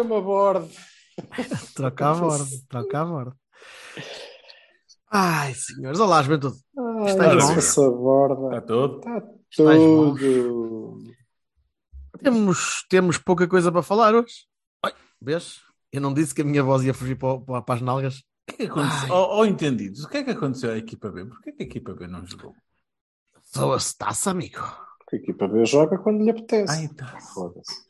Troca-me a bordo. Troca a bordo, troca a bordo. Ai, senhores, olá, juventude. Ai, Estás bom? essa borda. Está todo? Está tudo. Temos, temos pouca coisa para falar hoje. Oi, vês? Eu não disse que a minha voz ia fugir para, para, para as nalgas. O que é que aconteceu? Ai. Oh, oh, entendidos, o que é que aconteceu à equipa B? Porquê que a equipa B não jogou? Sou a taça, amigo. A equipa B joga quando lhe apetece. Ai, tá. Foda-se.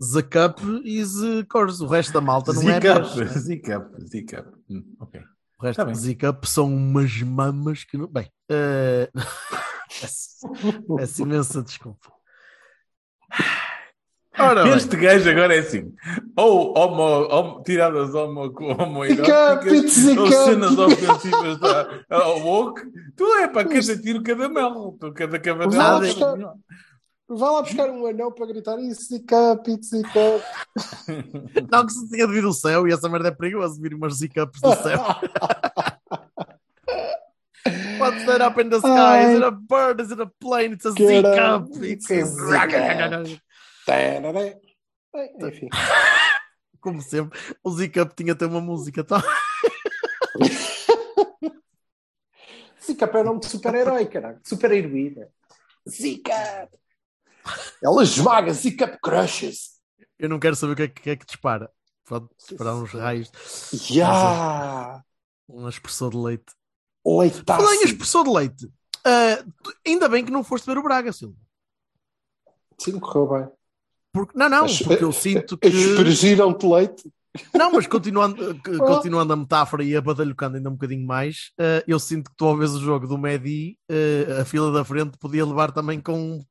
The Cup e The Cores. O resto da malta não é Zicap, beijo. Zicap, Zicap. Hum, ok. O resto Tá bem. Z-Cup são umas mamas que não. Bem, eh, peço, peço imensa desculpa. Ora bem, Este gajo agora é assim, ou homo, homo, tiradas homo, homoeróticas, ou cenas ofensivas da ao woke, tu é para cada tiro, cada mel, tu cada cavadela. Vá lá buscar um anão para gritar isso, Zicap, Zicap. não que se tinha de vir do céu e essa merda é perigoso vir umas Z-Cups do céu. What's that up in the sky? Ai. Is it a bird? Is it a plane? It's a Caralho, Z-Cup. It's a Z-Cup. Tararé. Bem, Enfim. Como sempre, o Z-Cup tinha até uma música. Tá? Zicap é nome de super-herói, caralho. Super-heroína. Zicap. Ela esmaga, Zicap crushes. Eu não quero saber o que é que, é que dispara. Pode disparar uns raios, Ya! um expressor de leite. Leitaço. Falar em expressor de leite, tu- ainda bem que não foste ver o Braga, Silvio. Sim, correu bem. Porque, não, não, As- porque eu sinto que. Expergiram-te leite. Não, mas continuando, continuando a metáfora e abadalhocando ainda um bocadinho mais, ah, eu sinto que tu, ao o jogo do Medi, ah, a fila da frente podia levar também com.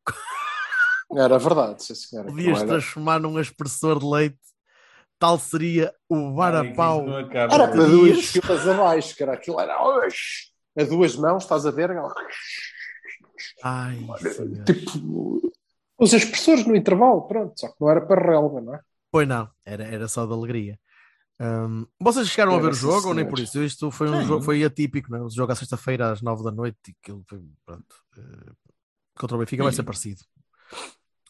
Era verdade, sim, senhora. Podias Era, transformar num expressor de leite. Tal seria o varapau. era para duas filas abaixo, cara. Aquilo era a duas mãos, estás a ver? Ai. Tipo, os expressores no intervalo, pronto. Só que não era para relva, não é? Pois não, era, era só de alegria. Ahm, vocês chegaram a Era, ver o sim, jogo ou nem por isso? Isto foi um Sim. jogo foi atípico, não é? O jogo à sexta-feira às nove da noite e aquilo foi, pronto. eh, contra o Benfica vai ser parecido.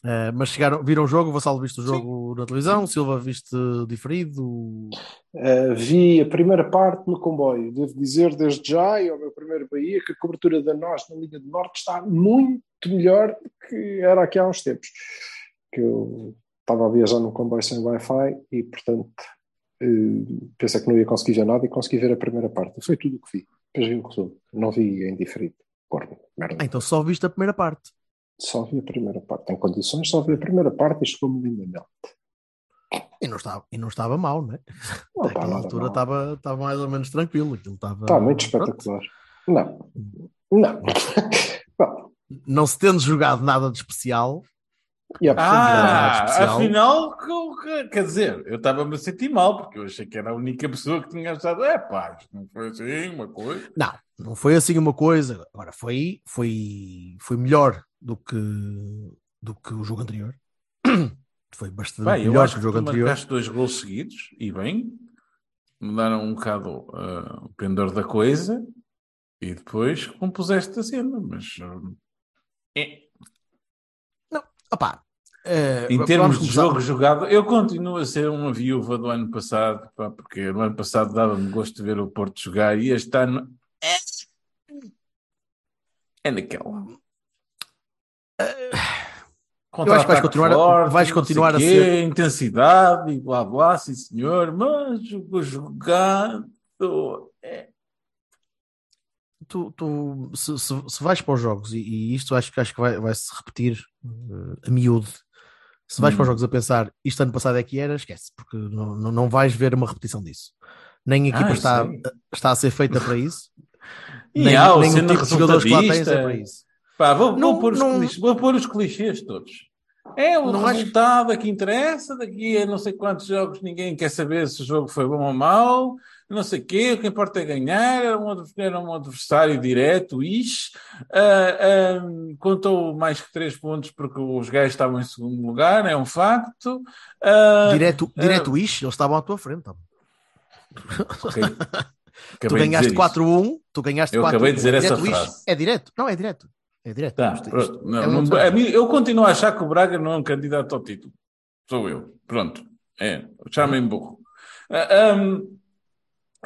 Eh, mas chegaram, viram o jogo, o Vassalo viste o jogo na televisão, Silva viste diferido. Uh, vi a primeira parte no comboio. Devo dizer desde já, e ao meu primeiro Bahia, que a cobertura da nós na Liga do Norte está muito melhor do que era aqui há uns tempos. Que eu estava a viajar num comboio sem Wi-Fi e, portanto, uh, pensei que não ia conseguir ver nada e consegui ver a primeira parte. Foi tudo o que vi. Depois vi o resumo. Não vi em diferido. Corno, merda. Ah, então só viste a primeira parte. Só vi a primeira parte. Em condições, só vi a primeira parte e chegou-me lindamente. E não estava, e não estava mal, não é? Não está Naquela altura mal. estava, estava mais ou menos tranquilo. Aquilo estava, Está muito pronto. espetacular. Não. Não. Bom, Não se tendo jogado nada de especial, e Ah, especial. afinal, que- que- quer dizer, eu estava-me a sentir mal, porque eu achei que era a única pessoa que tinha achado, é pá, isto não foi assim, uma coisa. Não, não foi assim uma coisa. Agora foi, foi, foi melhor do que, do que o jogo anterior. Foi bastante Bem, eu melhor acho que que o jogo anterior. marcaste dois gols seguidos, e bem, mudaram um bocado ah, o pendor da coisa, e depois compuseste a cena, mas... ah, é. Opá, eh, Em termos de jogo jogado, eu continuo a ser uma viúva do ano passado, pá, porque no ano passado dava-me gosto de ver o Porto jogar e este ano é, é naquela. Eu acho que vais continuar a- vais continuar a quê, ser- intensidade e blá blá, sim senhor, mas o jogado é. tu, tu- se, se- se vais para os jogos, e, e isto acho, que- acho que vai, vai se repetir eh, a miúdo. Se vais Hum. para os jogos a pensar isto ano passado é que era, esquece, porque não, não, não vais ver uma repetição disso. Nem a equipa Ah, está, está a ser feita para isso. E nem, há o nem o tipo de jogadores que lá é para isso. Pá, vou, Não- vou, pôr os não- clichês, vou pôr os clichês todos. É o Não acho- resultado é que interessa, daqui a não sei quantos jogos ninguém quer saber se o jogo foi bom ou mau, não sei o quê, o que importa é ganhar, era um, era um adversário direto, ix, ah, ah, contou mais que três pontos porque os gajos estavam em segundo lugar, é um facto. Ah, Direto, direto ish, eles estavam à tua frente. tá? ok. Tu ganhaste dizer isso. 4-1, tu ganhaste Eu 4 acabei de dizer essa direto ish. frase. É direto. Não, é direto. É direto. Tá, Isto- isto Não, é um não- a mim- eu continuo a achar que o Braga não é um candidato ao título. Sou eu. Pronto. É. Chamem burro. Ah, ahm,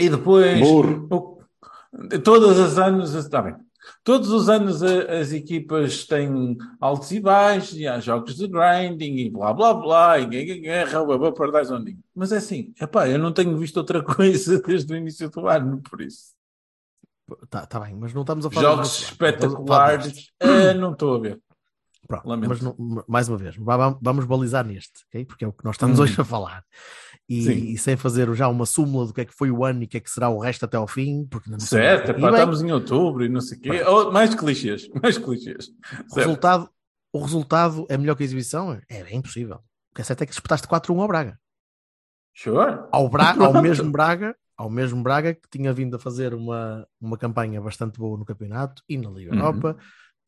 e depois. Burro. o- todas as anos. Está bem. Todos os anos a- as equipas têm altos e baixos, e há jogos de grinding, e blá blá blá, e guerra, guerra, babá, Ding. Mas é assim, epá, eu não tenho visto outra coisa desde o início do ano, por isso. Tá, tá bem, mas não estamos a falar Jogos deste. espetaculares, ah, não estou a ver. Pronto, Lamento. mas não- mais uma vez, va- vamos balizar neste, ok? porque é o que nós estamos Hum. hoje a falar. E, e sem fazer já uma súmula do que é que foi o ano e o que é que será o resto até ao fim, porque não Certo, bem, estamos em outubro e não sei o quê. Oh, mais clichês, mais clichês. o, resultado, o resultado é melhor que a exibição? É, é impossível. O que é certo é que espetaste 4-1 ao Braga. Sure. Ao, Bra ao mesmo Braga, ao mesmo Braga que tinha vindo a fazer uma, uma campanha bastante boa no campeonato e na Liga Uhum. Europa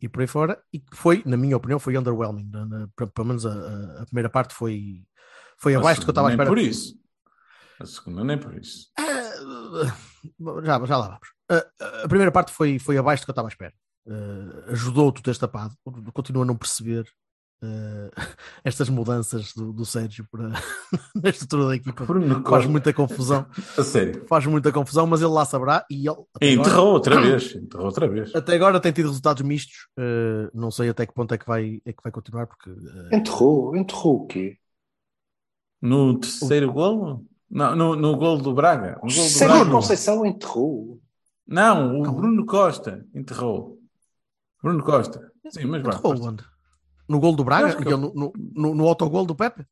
e por aí fora, e que foi, na minha opinião, foi underwhelming. Na- na- pelo menos a, a- a primeira parte foi, foi A abaixo do que eu estava à segunda espera. Nem por isso. A segunda nem por isso. Ah, já, já lá vamos. Ah, a primeira parte foi, foi abaixo do que eu estava à espera. Ah, ajudou tu teres tapado. Continuo a não perceber ah, estas mudanças do, do Sérgio para, na estrutura da equipa. Bruno Faz muita confusão. A sério. Faz muita confusão, mas ele lá saberá e ele até E agora, enterrou outra vez. Enterrou outra vez. até agora tem tido resultados mistos. Ah, não sei até que ponto é que vai, é que vai continuar, porque ah, Enterrou, enterrou o quê? No terceiro golo? Não, no, no golo do Braga. Golo do Braga. Conceição enterrou. Não, o. Bruno Costa enterrou. Bruno Costa. Sim, mas vai. enterrou onde? No gol do Braga? E ele No, no, no, no autogol do Pepe?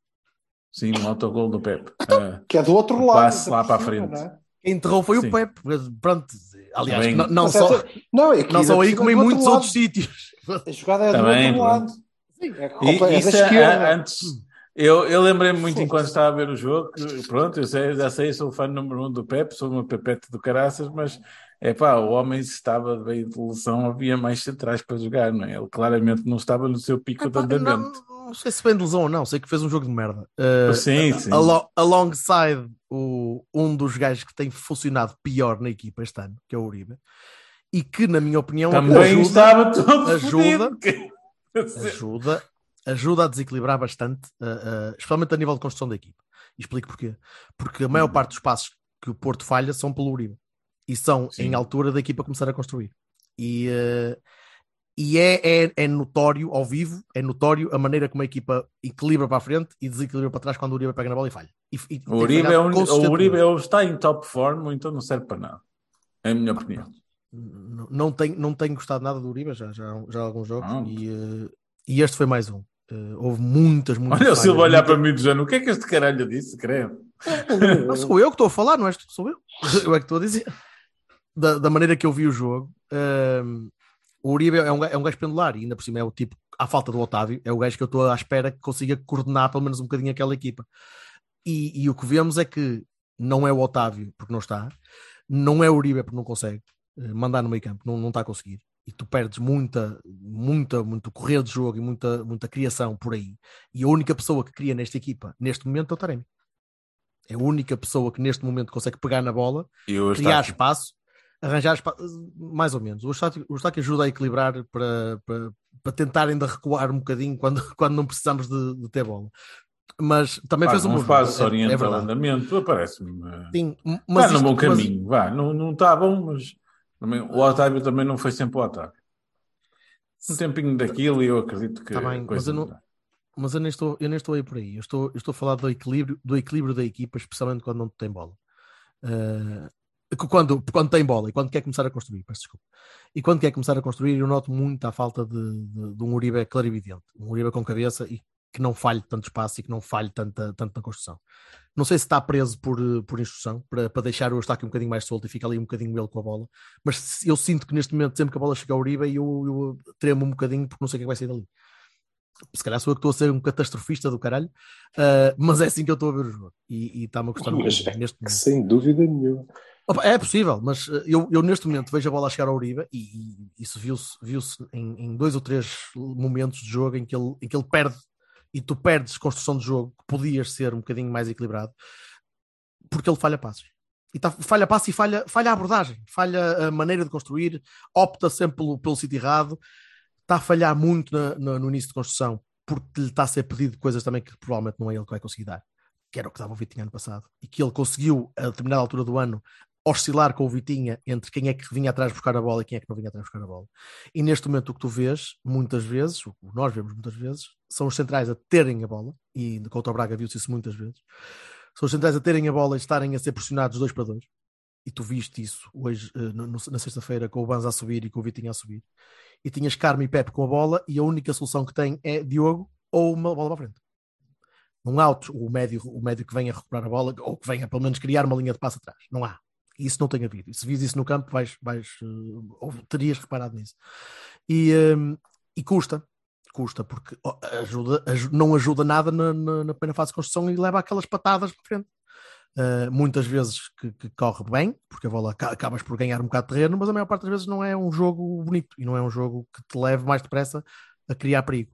Sim, no autogol do Pepe. Ah, Que é do outro O lado. passe lá para a frente. é? Quem enterrou foi Sim. o Pepe. Pronto, aliás, Bem. não, não só, não, é não só aí, como em é outro muitos lado. outros sítios. A jogada é Tá do outro lado. Sim, é, E é isso a- antes. Eu, eu lembrei-me muito enquanto estava a ver o jogo, que, pronto, eu sei, já sei, sou fã número um do Pepe, sou uma pepete do caraças, mas é pá, o homem se estava bem de lesão, havia mais centrais para jogar, não é? Ele claramente não estava no seu pico de Epá, não, andamento. não sei se bem de lesão ou não, sei que fez um jogo de merda. Uh, sim, sim. alo- alongside o, um dos gajos que tem funcionado pior na equipa este ano, que é o Uribe, e que, na minha opinião, Também ajuda, estava todo ajuda- fodido. ajuda, ajuda a desequilibrar bastante, uh, uh, especialmente a nível de construção da equipa. E explico porquê. Porque a maior Uhum. parte dos passos que o Porto falha são pelo Uribe. E são Sim. em altura da equipa começar a construir. E, uh, e é, é, é notório, ao vivo, é notório a maneira como a equipa equilibra para a frente e desequilibra para trás quando o Uribe pega na bola e falha. E, e O Uribe, é um, o. Uribe é está em top form, então não serve para nada. É a minha opinião. N- Não tenho, não tenho gostado nada do Uribe, já, já, já há alguns jogos, Ah. e, uh, e este foi mais um. Uh, houve muitas, muitas Olha o falhas, Silva olhar muita- para mim do género, o que é que este caralho disse, creio? Não sou eu que estou a falar, não és tu, sou eu. Eu é que estou a dizer. Da, da maneira que eu vi o jogo, hum, o Uribe é um, é um gajo pendular e ainda por cima é o tipo, à falta do Otávio, é o gajo que eu estou à espera que consiga coordenar pelo menos um bocadinho aquela equipa. E, e o que vemos é que não é o Otávio porque não está, não é o Uribe porque não consegue eh, mandar no meio campo, não, não está a conseguir. E tu perdes muita, muita, muito correr de jogo e muita, muita criação por aí. E a única pessoa que cria nesta equipa, neste momento, é o Taremi. É a única pessoa que neste momento consegue pegar na bola, E criar espaço, arranjar mais ou menos. O Eustáquio, o Eustáquio ajuda a equilibrar para, para, para tentar ainda recuar um bocadinho quando, quando não precisamos de, de ter bola. Mas também Pá, fez um não bom jogo, se é- orienta é o andamento, parece-me. eh, Sim, Está mas no isto- bom mas- caminho, vá. Não, não está bom, mas também, o Otávio também não foi sempre o Otávio. Um tempinho daquilo e eu acredito que Tá bem, mas eu não- muda. mas eu nem estou, eu nem estou aí por aí. Eu estou, eu estou a falar do equilíbrio, do equilíbrio da equipa, especialmente quando não tem bola. Eh, quando, quando tem bola e quando quer começar a construir, peço desculpa. E quando quer começar a construir, eu noto muito a falta de, de, de um Uribe clarividente, um Uribe com cabeça e que não falhe tanto espaço e que não falhe tanta, tanto na construção. Não sei se está preso por, por instrução, para, para deixar o Eustáquio um bocadinho mais solto e fica ali um bocadinho ele com a bola, mas eu sinto que neste momento, sempre que a bola chega ao Uribe, eu, eu tremo um bocadinho porque não sei o que é vai sair dali. Se calhar sou eu que estou a ser um catastrofista do caralho, ah, mas é assim que eu estou a ver o jogo e e está-me a um Mas bocadinho neste momento. Sem dúvida nenhuma. É possível, mas eh, eu, eu neste momento vejo a bola a chegar ao Uribe e, e isso viu-se viu em, em dois ou três momentos de jogo em que, ele, em que ele perde e tu perdes construção de jogo que podias ser um bocadinho mais equilibrado porque ele falha passos. E tá, falha passo e falha, falha a abordagem, falha a maneira de construir, opta sempre pelo, pelo sítio errado, está a falhar muito na- na- no início de construção porque lhe está a ser pedido coisas também que provavelmente não é ele que vai conseguir dar, que era o que dava o Vitinha ano passado, e que ele conseguiu a determinada altura do ano oscilar com o Vitinha entre quem é que vinha atrás buscar a bola e quem é que não vinha atrás buscar a bola. E neste momento o que tu vês, muitas vezes, o que nós vemos muitas vezes, são os centrais a terem a bola, e contra o Braga viu-se isso muitas vezes, são os centrais a terem a bola e estarem a ser pressionados dois para dois. E tu viste isso hoje, eh, na sexta-feira, com o Banza a subir e com o Vitinha a subir. E tinhas Carme e Pepe com a bola, e a única solução que tem é Diogo ou uma bola para frente. Não há o médio, o médio que venha recuperar a bola, ou que venha pelo menos criar uma linha de passo atrás. Não há. Isso não tem havido. E se vis isso no campo, vais, vais, eh, terias reparado nisso. E, eh, e custa, custa, porque ajuda, aju- não ajuda nada na, na, na primeira fase de construção e leva aquelas patadas para frente. Uh, muitas vezes que, que corre bem, porque a bola aca- acabas por ganhar um bocado de terreno, mas a maior parte das vezes não é um jogo bonito e não é um jogo que te leve mais depressa a criar perigo.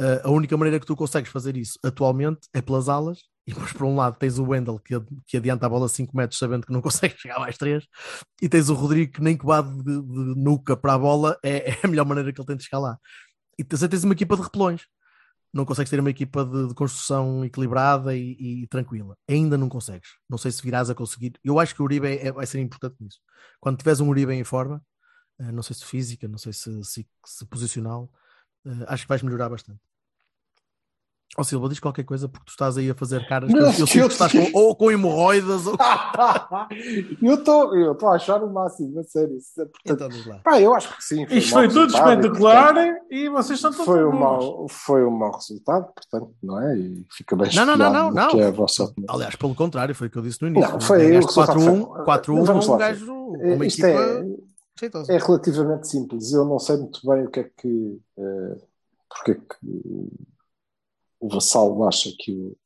Uh, a única maneira que tu consegues fazer isso atualmente é pelas alas, e depois por um lado tens o Wendel que, que adianta a bola 5 metros sabendo que não consegue chegar mais 3, e tens o Rodrigo que nem vá de, de nuca para a bola é, é a melhor maneira que ele tem de chegar lá. E tens, tens uma equipa de repelões não consegues ter uma equipa de, de construção equilibrada e, e tranquila. Ainda não consegues. Não sei se virás a conseguir. Eu acho que o Uribe é- vai ser importante nisso. Quando tiveres um Uribe em forma, eh, não sei se física, não sei se, se, se posicional, eh, acho que vais melhorar bastante. Ó Silva, diz qualquer coisa porque tu estás aí a fazer caras. que eu, eu sinto que estás com, ou com hemorroidas ou. eu estou eu estou a achar o máximo, a sério. É- Portanto, Então, diz lá. pá, eu acho que sim. Isto um mau foi tudo e, espetacular portanto, e vocês estão todos Foi um, mau, foi um mau resultado, portanto, não é? E fica bem Não, não, não, não, não. é a vossa. Aliás, pelo contrário, foi o que eu disse no início. Não, foi Ganhaste o resultado 4-1, foi- 4-1, Vamos um lá. gajo, uma Isto equipa é, é relativamente simples. Eu não sei muito bem o que é que. eh, porque é que o Vassalo acha que o,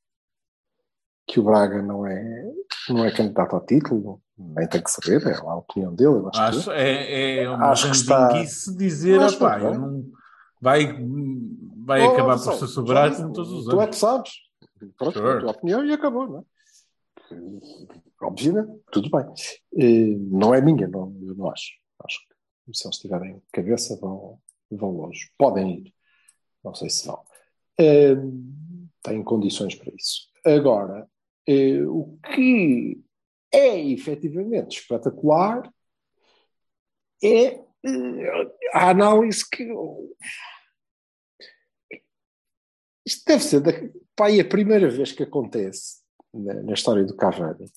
que o Braga não é, não é candidato ao título. Nem tem que saber, é a opinião dele. Eu acho, Acho que é, é uma Acho que está- dizer, Mas opá, não vai, vai Oh, acabar Vassalo, por se já sobrar como todos os Tu é anos. que sabes. Pronto, Sure. a tua opinião e acabou, não é? Obviamente, tudo bem. Eh, Não é minha, não, eu não acho. Acho que se eles tiverem cabeça vão, vão longe. Podem ir. Não sei se vão. Eh, Têm condições para isso. Agora, eh, o que é efetivamente espetacular é eh, a análise que isto deve ser da, pá, aí a primeira vez que acontece na, na história do Cavani,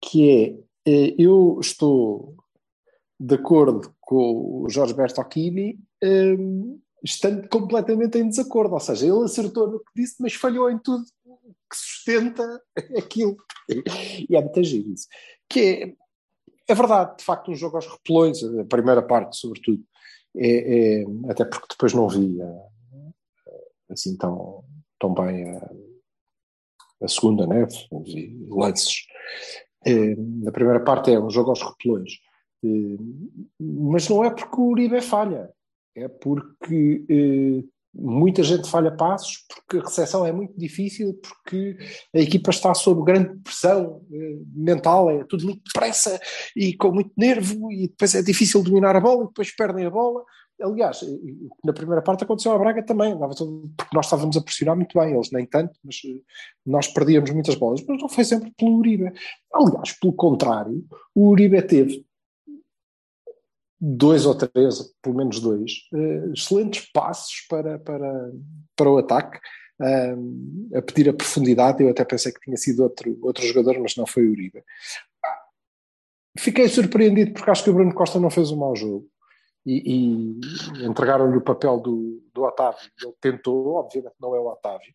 que é eh, eu estou de acordo com o Jorge Bertocchini, estando completamente em desacordo. Ou seja, ele acertou no que disse, mas falhou em tudo que sustenta aquilo. E é muito giro isso. Que é, é verdade, de facto, um jogo aos repelões, a primeira parte, sobretudo, é, é- até porque depois não vi eh, assim tão, tão bem a, a segunda, né? Vi lances. Na primeira parte é um jogo aos repelões. Eh, mas não é porque o Uribe é falha, é porque eh, muita gente falha passos, porque a recepção é muito difícil, porque a equipa está sob grande pressão eh, mental, é tudo muito depressa e com muito nervo, e depois é difícil dominar a bola, e depois perdem a bola. Aliás, eh, na primeira parte aconteceu à Braga também, porque nós estávamos a pressionar muito bem, eles nem tanto, mas eh, nós perdíamos muitas bolas, mas não foi sempre pelo Uribe. Aliás, pelo contrário, o Uribe teve dois ou três, pelo menos dois, eh, excelentes passos para, para, para o ataque, eh, a pedir a profundidade. Eu até pensei que tinha sido outro, outro jogador, mas não foi o Uribe. Fiquei surpreendido porque acho que o Bruno Costa não fez um mau jogo. e, e entregaram-lhe o papel do, do Otávio. Ele tentou, obviamente não é o Otávio.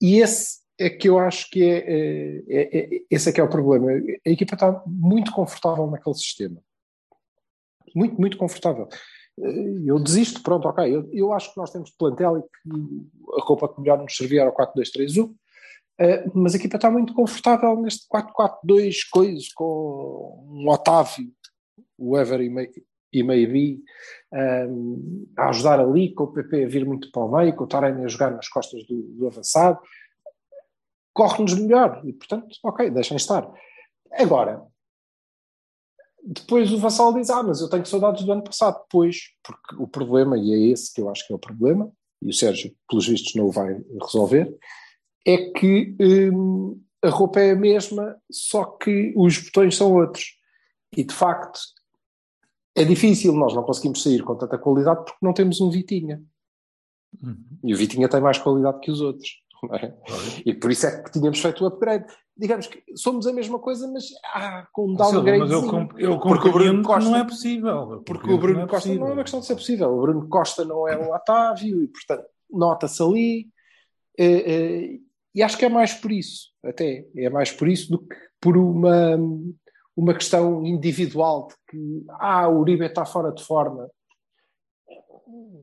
E esse é que eu acho que é, é, é, é esse é que é o problema. A equipa está muito confortável naquele sistema. Muito, muito confortável. Eu desisto, pronto, ok. Eu, eu acho que nós temos plantel e que a roupa que melhor nos servia era o 4-2-3-1. Uh, mas a equipa está muito confortável neste 4-4-2 coisas com um Otávio, o Ever e Maybe um, a ajudar ali, com o PP a vir muito para o meio, com o Taremi a jogar nas costas do, do avançado corre-nos melhor. E, portanto, ok, deixem estar. Agora, depois o Vassal diz: Ah, mas eu tenho saudades do ano passado. Pois, porque o problema, e é esse que eu acho que é o problema, e o Sérgio, pelos vistos, não o vai resolver, é que hum, a roupa é a mesma, só que os botões são outros. E de facto, é difícil, nós não conseguimos sair com tanta qualidade porque não temos um Vitinha. Uhum. E o Vitinha tem mais qualidade que os outros. É? E por isso é que tínhamos feito o upgrade. Digamos que somos a mesma coisa, mas ah, com um downgrade. Mas eu, comp eu porque o Bruno Costa não é possível. Porque o Bruno não é Costa possível. não é uma questão de ser possível. O Bruno Costa não é um Otávio e, portanto, nota-se ali. Eh, eh, e acho que é mais por isso, até. É mais por isso do que por uma, uma questão individual de que ah, o Uribe está fora de forma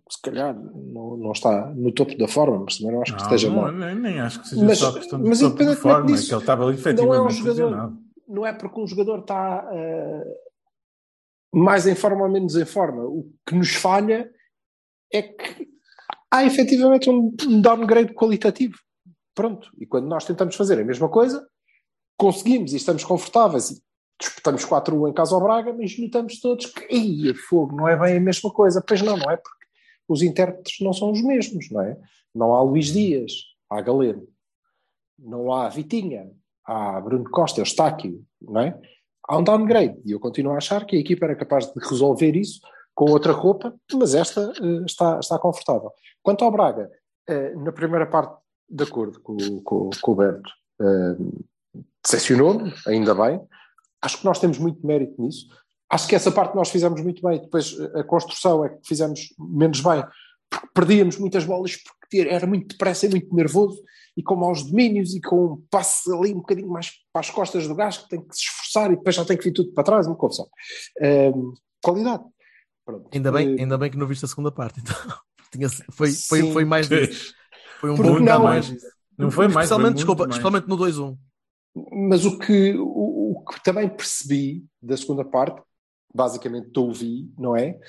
se calhar não, não está no topo da forma, mas também não acho que não, esteja não, mal. Nem, nem, acho que seja mas, só questão de mas topo de forma, disso, é que ele estava ali efetivamente não é um jogador, Não é porque um jogador está uh, mais em forma ou menos em forma. O que nos falha é que há efetivamente um, um downgrade qualitativo. Pronto. E quando nós tentamos fazer a mesma coisa, conseguimos e estamos confortáveis e disputamos 4-1 em casa ao Braga, mas notamos todos que, ia fogo, não é bem a mesma coisa. Pois não, não é? Porque os intérpretes não são os mesmos, não é? Não há Luís Dias, há Galeno. Não há Vitinha, há Bruno Costa, Eustáquio, não é? Há um downgrade. E eu continuo a achar que a equipa era capaz de resolver isso com outra roupa, mas esta uh, está, está confortável. Quanto ao Braga, uh, na primeira parte, de acordo com, com, com o Berto, uh, decepcionou-me, ainda bem, Acho que nós temos muito mérito nisso. Acho que essa parte nós fizemos muito bem. Depois a construção é que fizemos menos bem, porque perdíamos muitas bolas, porque era muito depressa e muito nervoso, e com maus domínios, e com um passe ali um bocadinho mais para as costas do gajo, que tem que se esforçar e depois já tem que vir tudo para trás, uma confusão. Um, qualidade. Pronto. Ainda, bem, uh, ainda bem que não viste a segunda parte, então. Tinha, foi, foi, foi mais Foi um bom não, mais. Não foi mais. Especialmente, desculpa, mais. especialmente no 2-1. Mas o que, o, o, que também percebi da segunda parte, basicamente te ouvi, não é?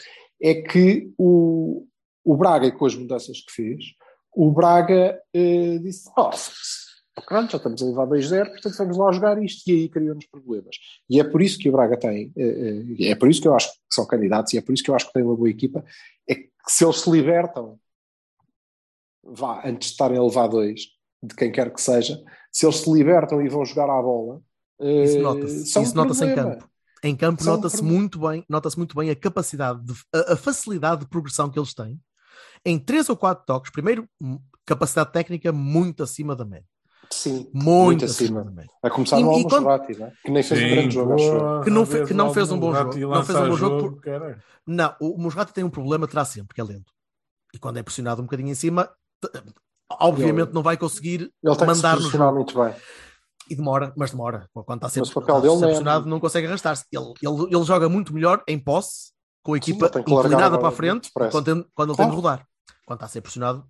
É que o, o Braga, com as mudanças que fez, o Braga eh, disse: oh, pronto, já estamos a levar 2-0, portanto vamos lá jogar isto, e aí criou-nos problemas. E é por isso que o Braga tem, eh, eh, é por isso que eu acho que são candidatos, e é por isso que eu acho que tem uma boa equipa, é que se eles se libertam, vá, antes de estarem a levar dois, de quem quer que seja, se eles se libertam e vão jogar à bola, isso nota-se, um nota-se em campo. Em campo nota-se muito bem, nota-se muito bem a capacidade, de, a, a, facilidade de progressão que eles têm. Em três ou quatro toques, primeiro, capacidade técnica muito acima da média. Sim, muito, muito acima. acima a começar e, no Almusrati, quando... né? que nem fez Sim, um grande jogo, acho que não, fe, que não fez um bom jogo. Não fez um bom jogo. jogo por... Não, o Musrati tem um problema, traz sempre, que é lento. E quando é pressionado um bocadinho em cima, obviamente ele, não vai conseguir ele mandar no jogo. muito bem. E demora, mas demora. Quando está sempre, está dele pressionado, não, é... não consegue arrastar-se. Ele, ele, ele joga muito melhor em posse, com a equipa Sim, inclinada para a frente, quando, quando ele tem de rodar. Quando está a ser pressionado,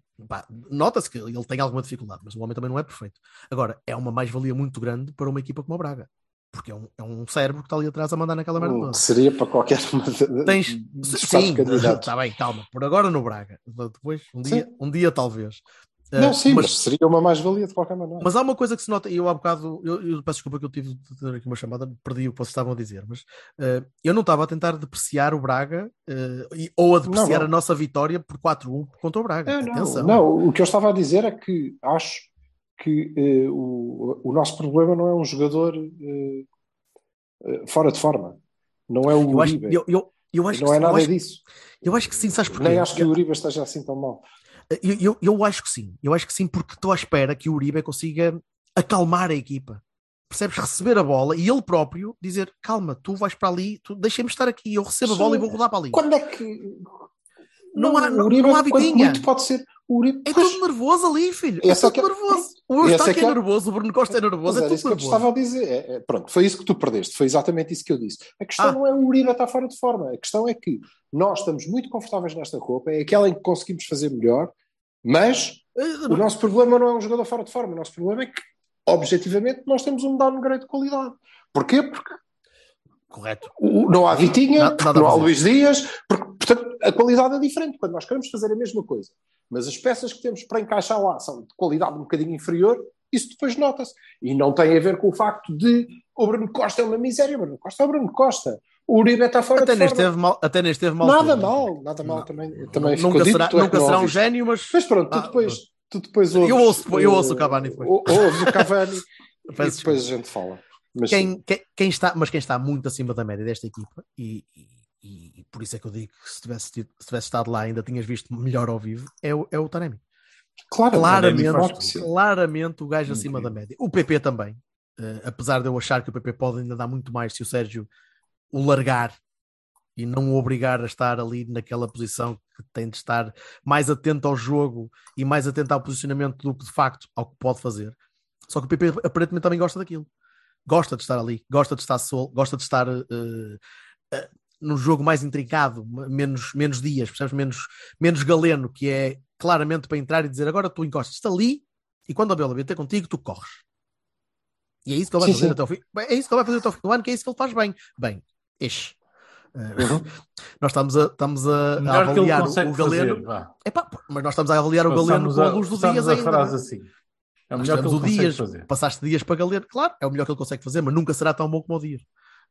nota-se que ele tem alguma dificuldade, mas o homem também não é perfeito. Agora, é uma mais-valia muito grande para uma equipa como a Braga porque é um, é um cérebro que está ali atrás a mandar naquela merda hum, Seria para qualquer uma Tens, sim, está bem, calma. Por agora no Braga. Depois, um dia, um dia talvez. Não, sim, mas, mas, seria uma mais-valia de qualquer maneira. Mas há uma coisa que se nota, e eu há bocado, eu, eu, peço desculpa que eu tive de ter aqui uma chamada, perdi o que vocês estavam a dizer, mas uh, eu não estava a tentar depreciar o Braga uh, e, ou a depreciar não, não. a nossa vitória por 4-1 contra o Braga. É, não, não, o que eu estava a dizer é que acho que uh, o, o nosso problema não é um jogador fora de forma, não é o eu Uribe. Acho, eu, eu, eu acho não que, é nada acho, disso. Eu acho que sim, sabes porquê? Nem acho que o Uribe esteja assim tão mal. Eu, eu, eu, acho que sim, eu acho que sim, porque estou à espera que o Uribe consiga acalmar a equipa. percebes, receber a bola e ele próprio dizer: calma, tu vais para ali, tu deixa-me estar aqui, eu recebo a bola e vou rodar para ali. Quando é que. Não há- não- o Uribe, não há vidinha. muito pode ser. Uribe, É Pois, tudo nervoso ali, filho. É é tudo que é- nervoso. O Eustáquio é que é é- nervoso, o Bruno Costa é Mas nervoso, é era tudo isso que eu nervoso. estava a dizer. É, é, pronto, foi isso que tu perdeste. Foi exatamente isso que eu disse. A questão Ah. não é o Uribe estar fora de forma. A questão é que nós estamos muito confortáveis nesta roupa. É aquela em que conseguimos fazer melhor. Mas o nosso problema não é um jogador fora de forma. O nosso problema é que, objetivamente, nós temos um downgrade de qualidade. Porquê? Porque Correto. não há Vitinha, Nada- nada não há. Luís Dias, porque, portanto, a qualidade é diferente. Quando nós queremos fazer a mesma coisa, mas as peças que temos para encaixar lá são de qualidade um bocadinho inferior, isso depois nota-se. E não tem a ver com o facto de o Bruno Costa é uma miséria. O Bruno Costa é o Bruno Costa. O Uribe está fora Até de nem, forma. esteve mal, até nem esteve mal. Nada tudo. mal, nada mal Não. também. também Nunca dito, será, tu é nunca será um gênio, mas. Mas pronto, tu Ah, depois, tu depois Eu ouves, ouço- eu ouço o Cavani depois. ou- Ouves o Cavani e depois a gente fala. Mas quem, quem, quem está, mas quem está muito acima da média desta equipa, e, e- e por isso é que eu digo que se tivesse, tido- se tivesse estado lá ainda tinhas visto melhor ao vivo, é o, é o Taremi. Claro, Claramente, claramente o gajo acima da média. O PP também, eh, apesar de eu achar que o PP pode ainda dar muito mais se o Sérgio o largar e não o obrigar a estar ali naquela posição que tem de estar mais atento ao jogo e mais atento ao posicionamento do que de facto ao que pode fazer. Só que o PP aparentemente também gosta daquilo. Gosta de estar ali, gosta de estar sol, gosta de estar eh, eh, num jogo mais intrincado, menos, menos dias, percebes? Menos, menos galeno, que é claramente para entrar e dizer agora tu encostas-te ali e quando a bola vier ter contigo, tu corres. E é isso que ele vai Sim, fazer sim. até o fim. É isso que ele vai fazer até o fim do ano, que é isso que ele faz bem. Bem, este. Uhum. Nós estamos a, estamos a, a avaliar o, o Galeno. fazer. Epá, mas nós estamos a avaliar o Galeno com a- luz do Dias a ainda. frase é? assim. É o melhor que ele Dias, fazer. passaste dias para Galeno, claro, é o melhor que ele consegue fazer, mas nunca será tão bom como o Dias.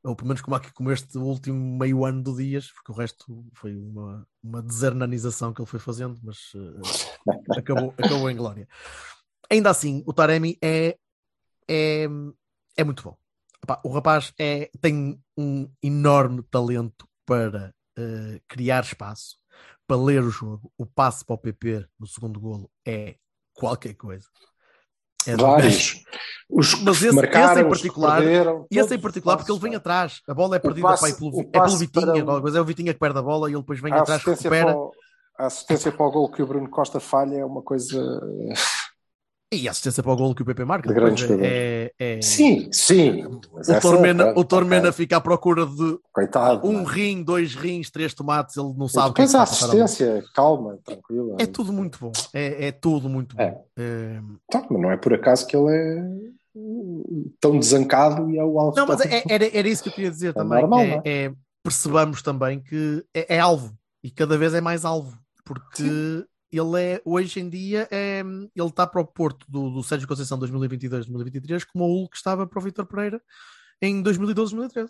Ou pelo menos como, aqui- como este último meio ano do Dias, porque o resto foi uma, uma desernanização que ele foi fazendo, mas eh, acabou, acabou em glória. Ainda assim, o Taremi é, é, é muito bom. Epá, o rapaz é, tem um enorme talento para eh, criar espaço, para ler o jogo. O passe para o PP no segundo golo é qualquer coisa. É. Vários. Os Mas esse- marcaram, esse em particular- perderam, esse em particular, porque ele vem atrás, a bola é perdida passe- é pelo, o é pelo Vitinha, para coisa, é o Vitinha que perde a bola e ele depois vem A atrás, recupera. para o, a assistência para o gol que o Bruno Costa falha é uma coisa. E a assistência para o golo que o PP marca. De grande depois é, é, é- Sim, sim. O essa- Tormena, pronto, o Tormena ok. fica à procura de Coitado. um não é? rim, dois rins, três tomates, ele não sabe o que é depois a assistência, calma, tranquila. É tudo muito bom. É, é tudo muito bom. É. É, Então, mas não é por acaso que ele é tão desancado e é o alvo. Não, mas é- era, era isso que eu queria dizer É também. normal, é, é- percebamos também que é, é alvo e cada vez é mais alvo, porque ele é hoje em dia é, ele está para o Porto do, do Sérgio Conceição 2022-2023 como o Hulk estava para o Vitor Pereira em 2012-2013.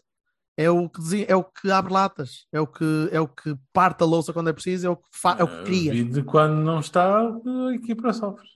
É o que dizia, é o que abre latas, é o que é o que parte a louça quando é preciso, é o que, fa, é o que cria. Vi de quando não está, a equipa sofre.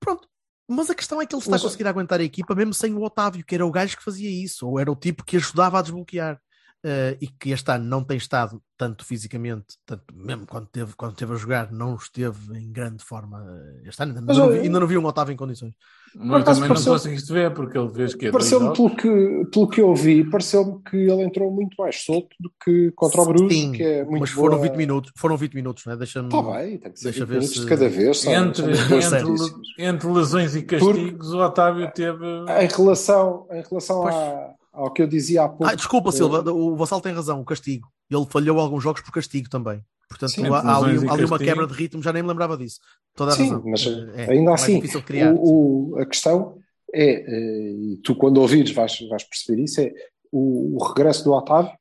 Pronto. Mas a questão é que ele está a conseguir aguentar a equipa mesmo sem o Otávio, que era o gajo que fazia isso, ou era o tipo que ajudava a desbloquear. Eh, e que este ano não tem estado tanto fisicamente, tanto mesmo quando teve, quando teve a jogar, não esteve em grande forma. eh, Este ano ainda, Mas não, eu- vi, ainda não vi um Otávio em condições. Mas também não conseguiste ver, porque ele fez que é Pareceu-me, pelo que, pelo que eu vi, pareceu-me que ele entrou muito mais solto do que contra o Bruges, Sim, que é muito mas foram boa... 20 minutos, foram 20 minutos, não é? Deixa-me. Está bem, tem que ser Deixa 20 ver minutos se- de cada vez. São, Entre, são entre, entre lesões e castigos, o Otávio teve. Em relação, em relação Pois. à- ao que eu dizia há pouco. Ah, desculpa, eh, Silva, o Vassal tem razão, o castigo. Ele falhou alguns jogos por castigo também. Portanto, Sim, há, há ali, há ali uma quebra de ritmo, já nem me lembrava disso. Toda a Sim, razão. mas Eh, é ainda assim, difícil de criar. o, o- a questão é, eh, e tu quando ouvires vais, vais perceber isso, é o, o regresso do Otávio,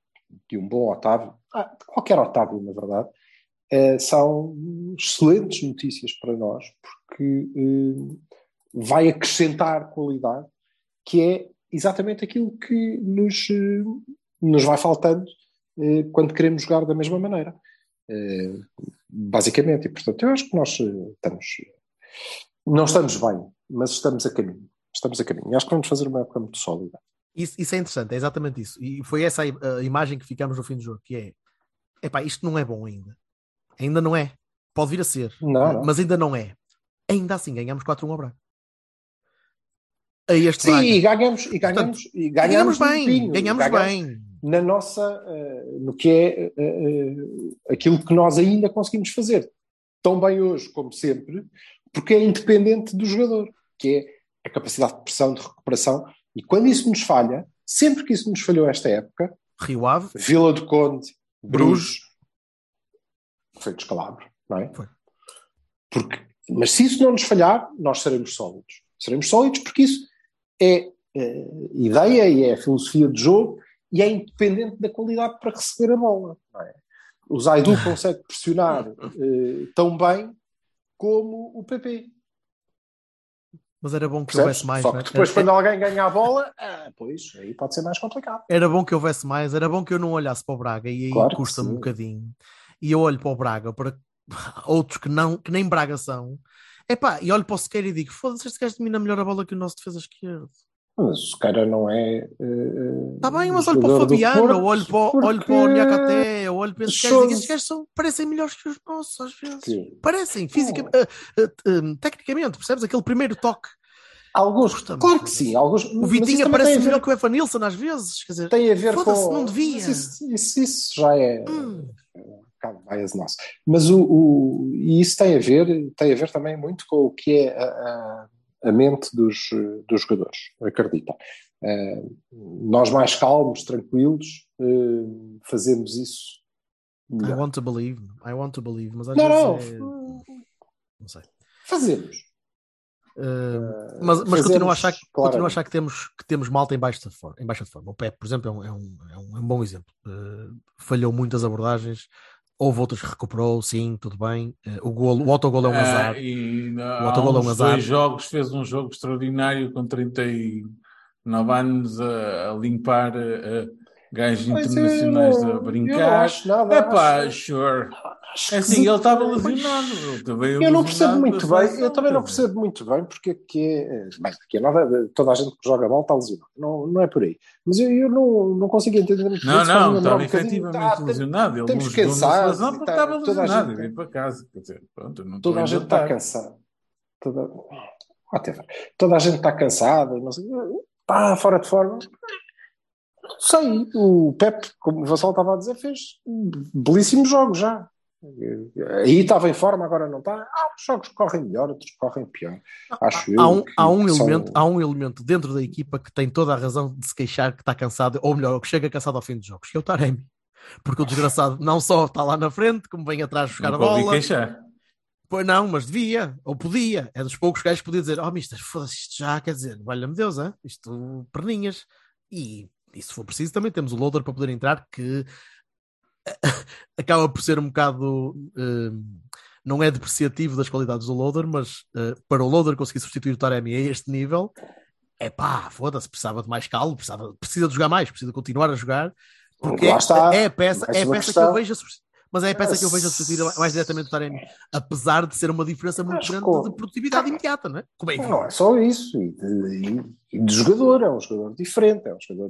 de um bom Otávio, ah, de qualquer Otávio, na verdade, eh, são excelentes notícias para nós, porque eh, vai acrescentar qualidade, que é exatamente aquilo que nos, eh, nos vai faltando eh, quando queremos jogar da mesma maneira. Eh, basicamente, e portanto, eu acho que nós estamos não estamos bem, mas estamos a caminho. Estamos a caminho. E acho que vamos fazer uma época muito sólida. Isso, isso é interessante, é exatamente isso. E foi essa a, a imagem que ficamos no fim do jogo, que é epá, isto não é bom ainda. Ainda não é. Pode vir a ser, Não, não. mas ainda não é. Ainda assim, ganhamos 4-1 ao Braga. A este Sim, Braga. e ganhamos, e ganhamos, e ganhamos, ganhamos bem, limpinho, ganhamos ganhamos bem. na nossa, eh, no que é eh, eh, aquilo que nós ainda conseguimos fazer tão bem hoje como sempre, porque é independente do jogador, que é a capacidade de pressão, de recuperação, e quando isso nos falha, sempre que isso nos falhou esta época, Rio Ave, Vila do Conde, Bruges, foi descalabro, não é? Foi. Porque, mas se isso não nos falhar, nós seremos sólidos. Seremos sólidos porque isso é eh, ideia e é filosofia de jogo e é independente da qualidade para receber a bola. é? O Zaidu consegue pressionar eh, tão bem como o PP. mas era bom que percebes? houvesse mais. Só não que é? depois, Era- quando alguém ganha a bola, ah, pois, aí pode ser mais complicado. Era bom que houvesse mais, era bom que eu não olhasse para o Braga e aí Claro custa-me um bocadinho. E eu olho para o Braga, para outros que, não, que nem Braga são, epá, e olho para o Sequeira e digo: foda-se, este gajo domina melhor a bola que o nosso defesa esquerdo. Mas o cara não é. Está bem, mas olho para o Fabiano, eu olho para, o- olho para o Niacaté, eu olho para estes gajos e estes gajos são, parecem melhores que os nossos às vezes. Parecem, fisicamente, ah, ah, ah, tecnicamente, percebes? Aquele primeiro toque. Alguns, Custa-me. claro que sim. Alguns, O Vitinha parece melhor que o Evanilson às vezes. Quer dizer, Tem a ver Foda-se, com. não devia. Isso, isso, isso já é. Hum. Bocado bias nosso. Mas o, o- e isso tem a ver, tem a ver também muito com o que é a, a- a mente dos, dos jogadores, acredita. Eh, nós mais calmos, tranquilos, eh, fazemos isso I melhor. want to believe, I want to believe, mas às Não, não, vezes é- não sei. fazemos. Uh, mas mas fazemos, continuo, a achar, que- continuo a achar que temos, que temos malta em baixa de forma. Em baixa de forma. O Pep, por exemplo, é um, é um, é um, é um bom exemplo. Uh, falhou muitas abordagens, houve outras que recuperou, sim, tudo bem. Uh, o, golo, o autogol é um Ah, azar. e há autogol é um azar. dois jogos fez um jogo extraordinário com 39 anos a, a limpar eh, gajos Mas internacionais eu a Eu brincar. não acho nada. É pá, acho- sure. Acho É assim, que- ele estava lesionado. Também Eu não percebo muito bem, eu também não percebo muito bem porque é que é. Bem, porque é nada, toda a gente que joga mal está lesionado, não, não é por aí. Mas eu, eu não, não consigo entender muito Não, não, estava um efetivamente ah, lesionado. Ele não temos jogou na cansados seleção e porque tá- estava lesionado gente- e veio para casa. Quer dizer, pronto, não Toda a gente está cansada. Toda, whatever. toda a gente está cansada, não sei, está fora de forma. Não sei, o Pep, como o Vassal estava a dizer, fez belíssimos jogos já. Aí estava em forma, agora não está. Há uns jogos que correm melhor, outros que correm pior. Acho eu. Há um, que- há, um são- elemento, há um elemento dentro da equipa que tem toda a razão de se queixar que está cansado, ou melhor, que chega cansado ao fim dos jogos, que é o Taremi. Porque o desgraçado não só está lá na frente, como vem atrás buscar Nunca a bola. queixar. Pois não, mas devia, ou podia. É dos poucos gajos que podia dizer: Oh, mister, foda-se isto já, quer dizer, valha-me Deus, hein? isto perninhas. E, e se for preciso, também temos o loader para poder entrar, que acaba por ser um bocado. eh, não é depreciativo das qualidades do loader, mas eh, para o loader conseguir substituir o Taremi a este nível, é pá, foda-se, precisava de mais calmo, precisava, precisa de jogar mais, precisa continuar a jogar, porque é, é a peça, é a uma peça que eu vejo a substituir. Mas é a peça que eu vejo a substituir mais diretamente o Taremi, apesar de ser uma diferença muito grande de produtividade imediata, não é? Como é Não é só isso. E de, e- de jogador, é um jogador diferente, é um jogador.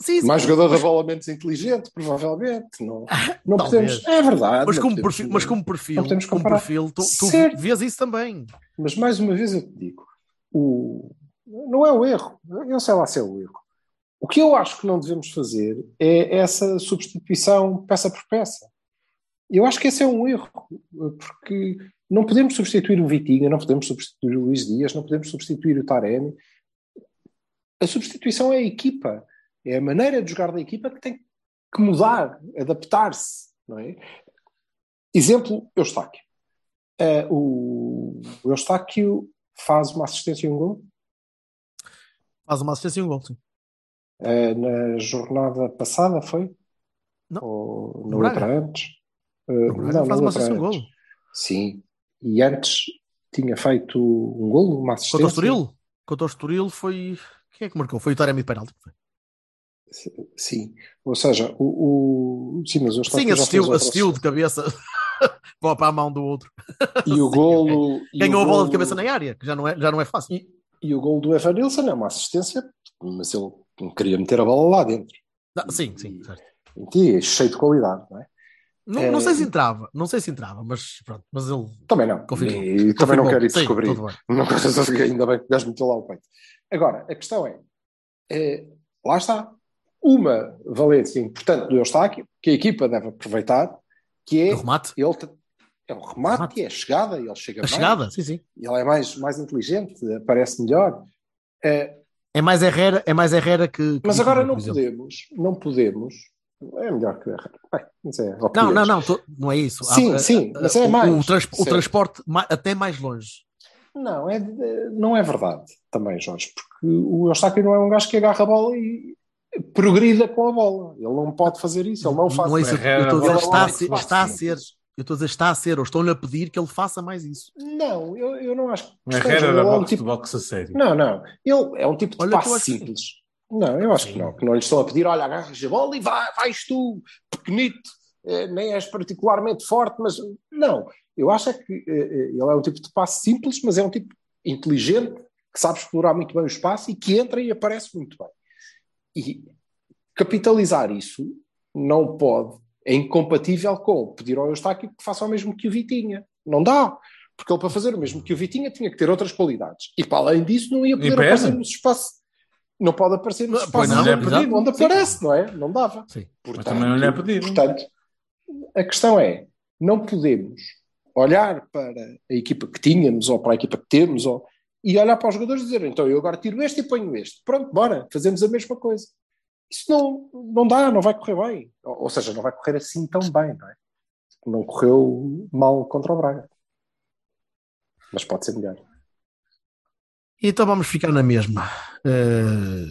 Sim, sim, mais jogador da mas, bola menos inteligente, provavelmente. Não, não Talvez. podemos. É verdade. mas como podemos- perfil, mas como perfil, como perfil tu, tu vês isso também. Mas mais uma vez eu te digo: o, não é o erro. Eu sei lá se é o erro. O que eu acho que não devemos fazer é essa substituição peça por peça. Eu acho que esse é um erro, porque não podemos substituir o Vitinha, não podemos substituir o Luís Dias, não podemos substituir o Taremi. A substituição é a equipa, é a maneira de jogar da equipa que tem que mudar, adaptar-se, não é? Exemplo, Eustáquio. Eh, o o Eustáquio faz uma assistência e um gol. Faz uma assistência e um gol, sim. Eh, na jornada passada foi? Não. Ou No na outra antes? O Braga não, faz uma assistência e um antes. gol. Sim. E antes tinha feito um gol, uma assistência. Contra o Estoril? Contra o Estoril foi... Quem é que marcou? Foi o Taremi de penalti. Sim. Ou seja, o, o... sim, mas o Sim, assistiu, assistiu de cabeça para a mão do outro. E o golo. e Ganhou a bola de golo- cabeça na área, que já não é, já não é fácil. E, e o gol do Evanilson é uma assistência, mas ele queria meter a bola lá dentro. Não, sim, sim, certo. E é cheio de qualidade, não é? Não, não sei se entrava, não sei se entrava, mas pronto, mas ele Também não. Confirmou. E também não confirmou. quero ir Sim, descobrir. bem. Não quero ainda bem gajo meteu lá o peito. Agora, a questão é, é, lá está, uma valência importante do Eustáquio, que a equipa deve aproveitar, que é O remate, ele é o remate, Remate. é a chegada, ele chega a bem, chegada, sim, sim. ele é mais, mais inteligente, parece melhor. É, É mais Herrera, é mais Herrera que. que mas agora não exemplo. podemos, não podemos, é melhor que Herrera. Bem, mas é Não, não, não, tô- não é isso. Sim, Há- sim, mas é o- mais, O, trans- o transporte ma- até mais longe. Não, é, não é verdade também, Jorge, porque o Eustáquio não é um gajo que agarra a bola e progrida com a bola. Ele não pode fazer isso, ele não faz Não é isso. Eu estou a dizer, está a ser, está a ser. Eu estou a dizer, está a ser, ou estão-lhe a pedir que ele faça mais isso. Não, eu, eu não acho que. Herrera era é um boxe tipo... de boxe a sério. Não, não. Ele é um tipo de Olha passe simples. Não, eu acho que Sim. não. Que não lhe estão a pedir, olha, agarras a bola e vai, vais tu, pequenito, eh, nem és particularmente forte, mas não. Eu acho é que eh, eh, ele é um tipo de passe simples, mas é um tipo inteligente, que sabe explorar muito bem o espaço e que entra e aparece muito bem. E capitalizar isso não pode, é incompatível com pedir ao Eustáquio que faça o mesmo que o Vitinha. Não dá. Porque ele, para fazer o mesmo que o Vitinha, tinha que ter outras qualidades. E para além disso, não ia poder aparecer nos espaços. Não pode aparecer nos Não, pois espaços não, onde, exato. onde Sim. aparece, não é? Não dava. Sim. Mas também não lhe é pedido. Portanto, a questão é: não podemos olhar para a equipa que tínhamos ou para a equipa que temos ou, e olhar para os jogadores e dizer então eu agora tiro este e ponho este. Pronto, bora, fazemos a mesma coisa. Isso não, não dá, não vai correr bem. Ou, ou seja, não vai correr assim tão bem, não é? Não correu mal contra o Braga. Mas pode ser melhor. Então vamos ficar na mesma. Eh,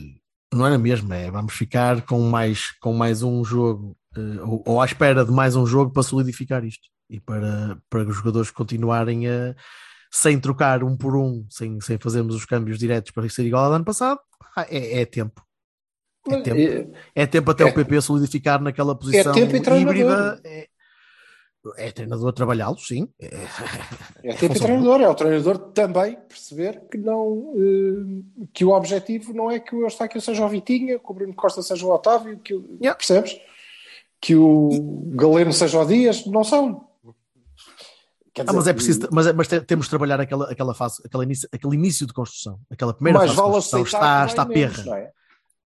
não é na mesma, é vamos ficar com mais, com mais um jogo, eh, ou, ou à espera de mais um jogo para solidificar isto e para, para os jogadores continuarem a sem trocar um por um, sem, sem fazermos os câmbios diretos para ser igual ao ano passado, ah, é, é tempo. É tempo. eh, É tempo até É- o PP solidificar naquela posição tempo e treinador. híbrida. É, é treinador trabalhá-lo, sim. É, É e treinador, é o treinador também perceber que não eh, que o objetivo não é que o Eustáquio seja o Vitinha, que o Bruno Costa seja o Otávio, que o- Yeah. percebes? Que o Galeno seja o Dias, não são. Quer Ah, dizer, mas é preciso, mas, é- mas te- temos de trabalhar aquela, aquela fase, aquele início, aquele início de construção, aquela primeira fase vale de construção está, está menos, perra. é?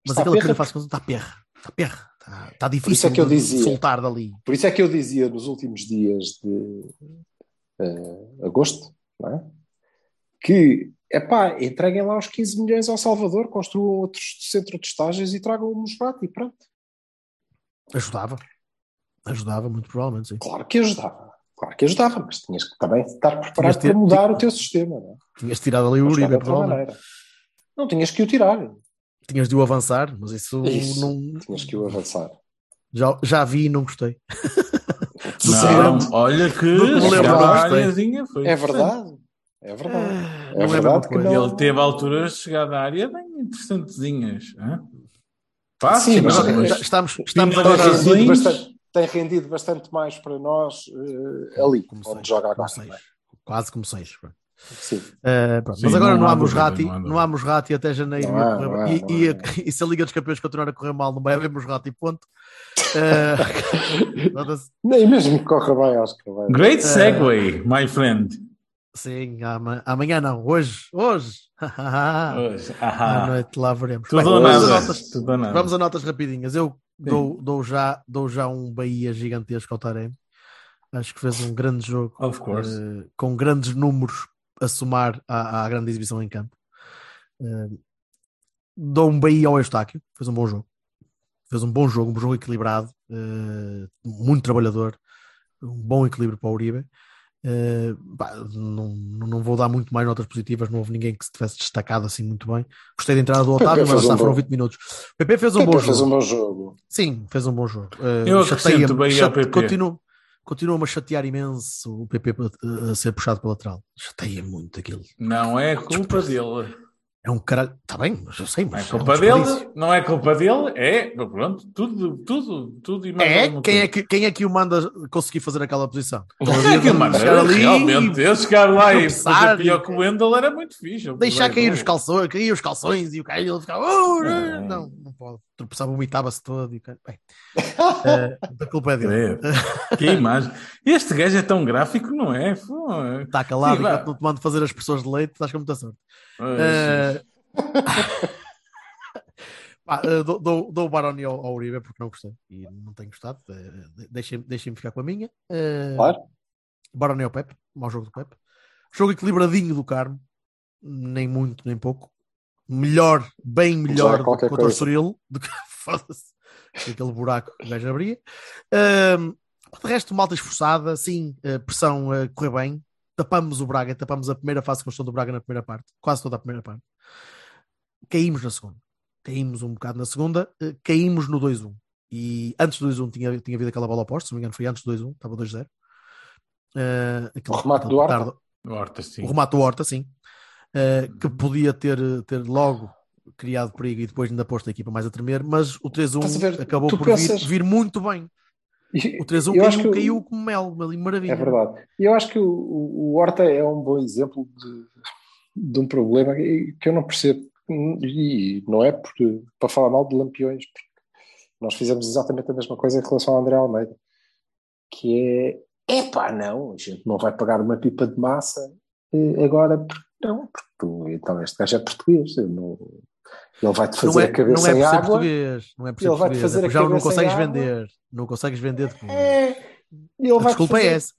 Mas Está aquela perra primeira fase de construção está perra, está perra, está, está isso difícil é que eu dizia. soltar dali. Por isso é que eu dizia nos últimos dias de eh, agosto, é? Que, epá, entreguem lá os 15 milhões ao Salvador, construam outros centro de estágios e tragam o Musrati e pronto. Ajudava, ajudava muito provavelmente, sim. Claro que ajudava. Claro que ajudava, mas tinhas que também estar preparado Tinhas para mudar o teu sistema. Não, é? Tinhas tirado ali o Uribe, provavelmente. não tinhas que o tirar, Tinhas de o avançar, mas isso, Isso. não tinhas que o avançar. já, já vi e não gostei. Não, olha que Não foi É verdade. É verdade. Ah, É verdade mesma que coisa. não. Ele teve alturas de chegar à área bem interessantezinhas. hã? Fácil, Sim, Mas, mas- olha, estamos, estamos Tem agora. das rendido, bastante, tem rendido bastante mais para nós eh, ali, Como onde seis, joga como agora. seis. é? Quase como seis. pronto. Uh, Sim, mas agora não há Musrati, não há Musrati até janeiro. Não e há, e, não e e se a Liga dos Campeões continuar a correr mal, não vai haver Musrati, ponto. Uh. Nem mesmo que corra bem, acho que vai. Great segue, my friend. Sim, ama- amanhã não, hoje, hoje. Hoje, À noite lá veremos. Tudo Bem, vamos, a notas, vamos a notas rapidinhas. Eu dou, dou, já, dou já um Bahia gigantesco ao Taremi. Acho que fez um grande jogo. Of course. eh, com grandes números a somar à, à grande exibição em campo. Eh, dou um Bahia ao Eustáquio, fez um bom jogo. Fez um bom jogo, um jogo equilibrado, eh, muito trabalhador, um bom equilíbrio para o Uribe. Eh, pá, não, não vou dar muito mais notas positivas, não houve ninguém que se tivesse destacado assim muito bem. Gostei da entrada do Otávio, mas fez um já foram bom- 20 minutos. O PP fez um Pepe bom fez jogo. um bom jogo. Sim, fez um bom jogo. Uh, Eu acrescento Bahia ao PP. Continua, continua-me a chatear imenso o PP a, ser puxado para lateral. Chateia muito aquilo. Não é culpa dele. É um caralho. Está bem, mas eu sei, Não é mas. é um culpa dele. Não é culpa dele. É, pronto, tudo, tudo, tudo e mais É? Quem é, que, quem é que o manda conseguir fazer aquela posição? Não é que, Chegar ali realmente, eu chegar lá e fazer pior que o Wendel era muito fixe. Deixar cair os calções, cair os calções e o cara ele fica. "Oh. Não, não pode. Tropeçava, vomitava-se todo. E... Bem, eh, a culpa é dele. Que imagem. Este gajo é tão gráfico, não é? Está calado Sim, enquanto não te mando fazer as pessoas de leite, estás com muita sorte. Eh, eh, dou, dou, dou o Baroni ao, ao Uribe porque não gostei e não tenho gostado. Deixem-me deixem ficar com a minha. Claro. Baroni ao Pepe, mau jogo do Pepe. Jogo equilibradinho do Carmo, nem muito nem pouco. Melhor, bem melhor do que contra o. Estoril, do que foda-se, aquele buraco que o gajo abria. Ahm, de resto, malta esforçada, sim, a pressão a correr bem. Tapamos o Braga, tapamos a primeira fase de construção do Braga na primeira parte, quase toda a primeira parte. Caímos na segunda, caímos um bocado na segunda, eh, caímos no 2-1. E antes do 2-1 tinha, tinha havido aquela bola oposta, se não me engano, foi antes do 2-1, estava 2-0. Eh, aquele- O remate do Horta? petardo- Horta, sim. o remate do Horta, sim. Uh, que podia ter, ter logo criado perigo e depois ainda posto a equipa mais a tremer, mas o Estás a 3-1 ver, acabou por pensas- vir, vir muito bem. O 3-1 eu acho caiu, que caiu como mel, ali, maravilha. É verdade. E eu acho que o, o, Horta é um bom exemplo de, de um problema que eu não percebo. E não é por, para falar mal de Lampiões, porque nós fizemos exatamente a mesma coisa em relação ao André Almeida, que é epá, não, a gente não vai pagar uma pipa de massa eh, agora, porque não, porque tu- então este gajo é português, não- ele vai-te fazer Não é, a cabeça não é em água. português, não é por ser Ele português, fazer é já não consegues água. vender, não consegues vender depois. É, ele a vai desculpa fazer, é essa.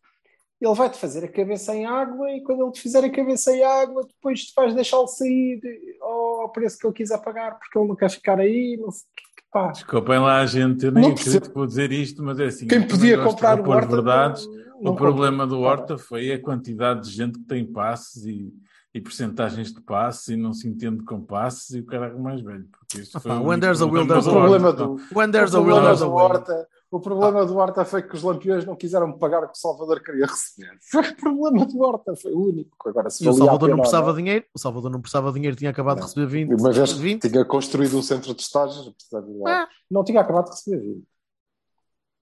ele vai-te fazer a cabeça em água e quando ele te fizer a cabeça em água, depois tu vais deixá-lo sair ao preço que ele quiser pagar, porque ele não quer ficar aí, não sei o que, pá. Desculpem lá a gente, eu nem Não acredito que vou dizer isto, mas é assim. Quem podia de comprar o Horta verdades. não- O não problema do compra. Horta foi a quantidade de gente que tem passes e, e percentagens de passes e não se entende com passes e o cara é mais velho. Porque isso Ah foi pá, o there's a will, problema there's a problema Horta. do, When there's o a will, problema there's a. Horta, o problema do Horta foi que os lampiões não quiseram pagar o que o Salvador queria receber. Foi o problema do Horta, foi o único. Agora, se E o Salvador não precisava não, de dinheiro, o Salvador não precisava de dinheiro, tinha acabado de Não. receber 20. Uma vez 20. tinha construído um centro de estágios, de Ah. não tinha acabado de receber 20.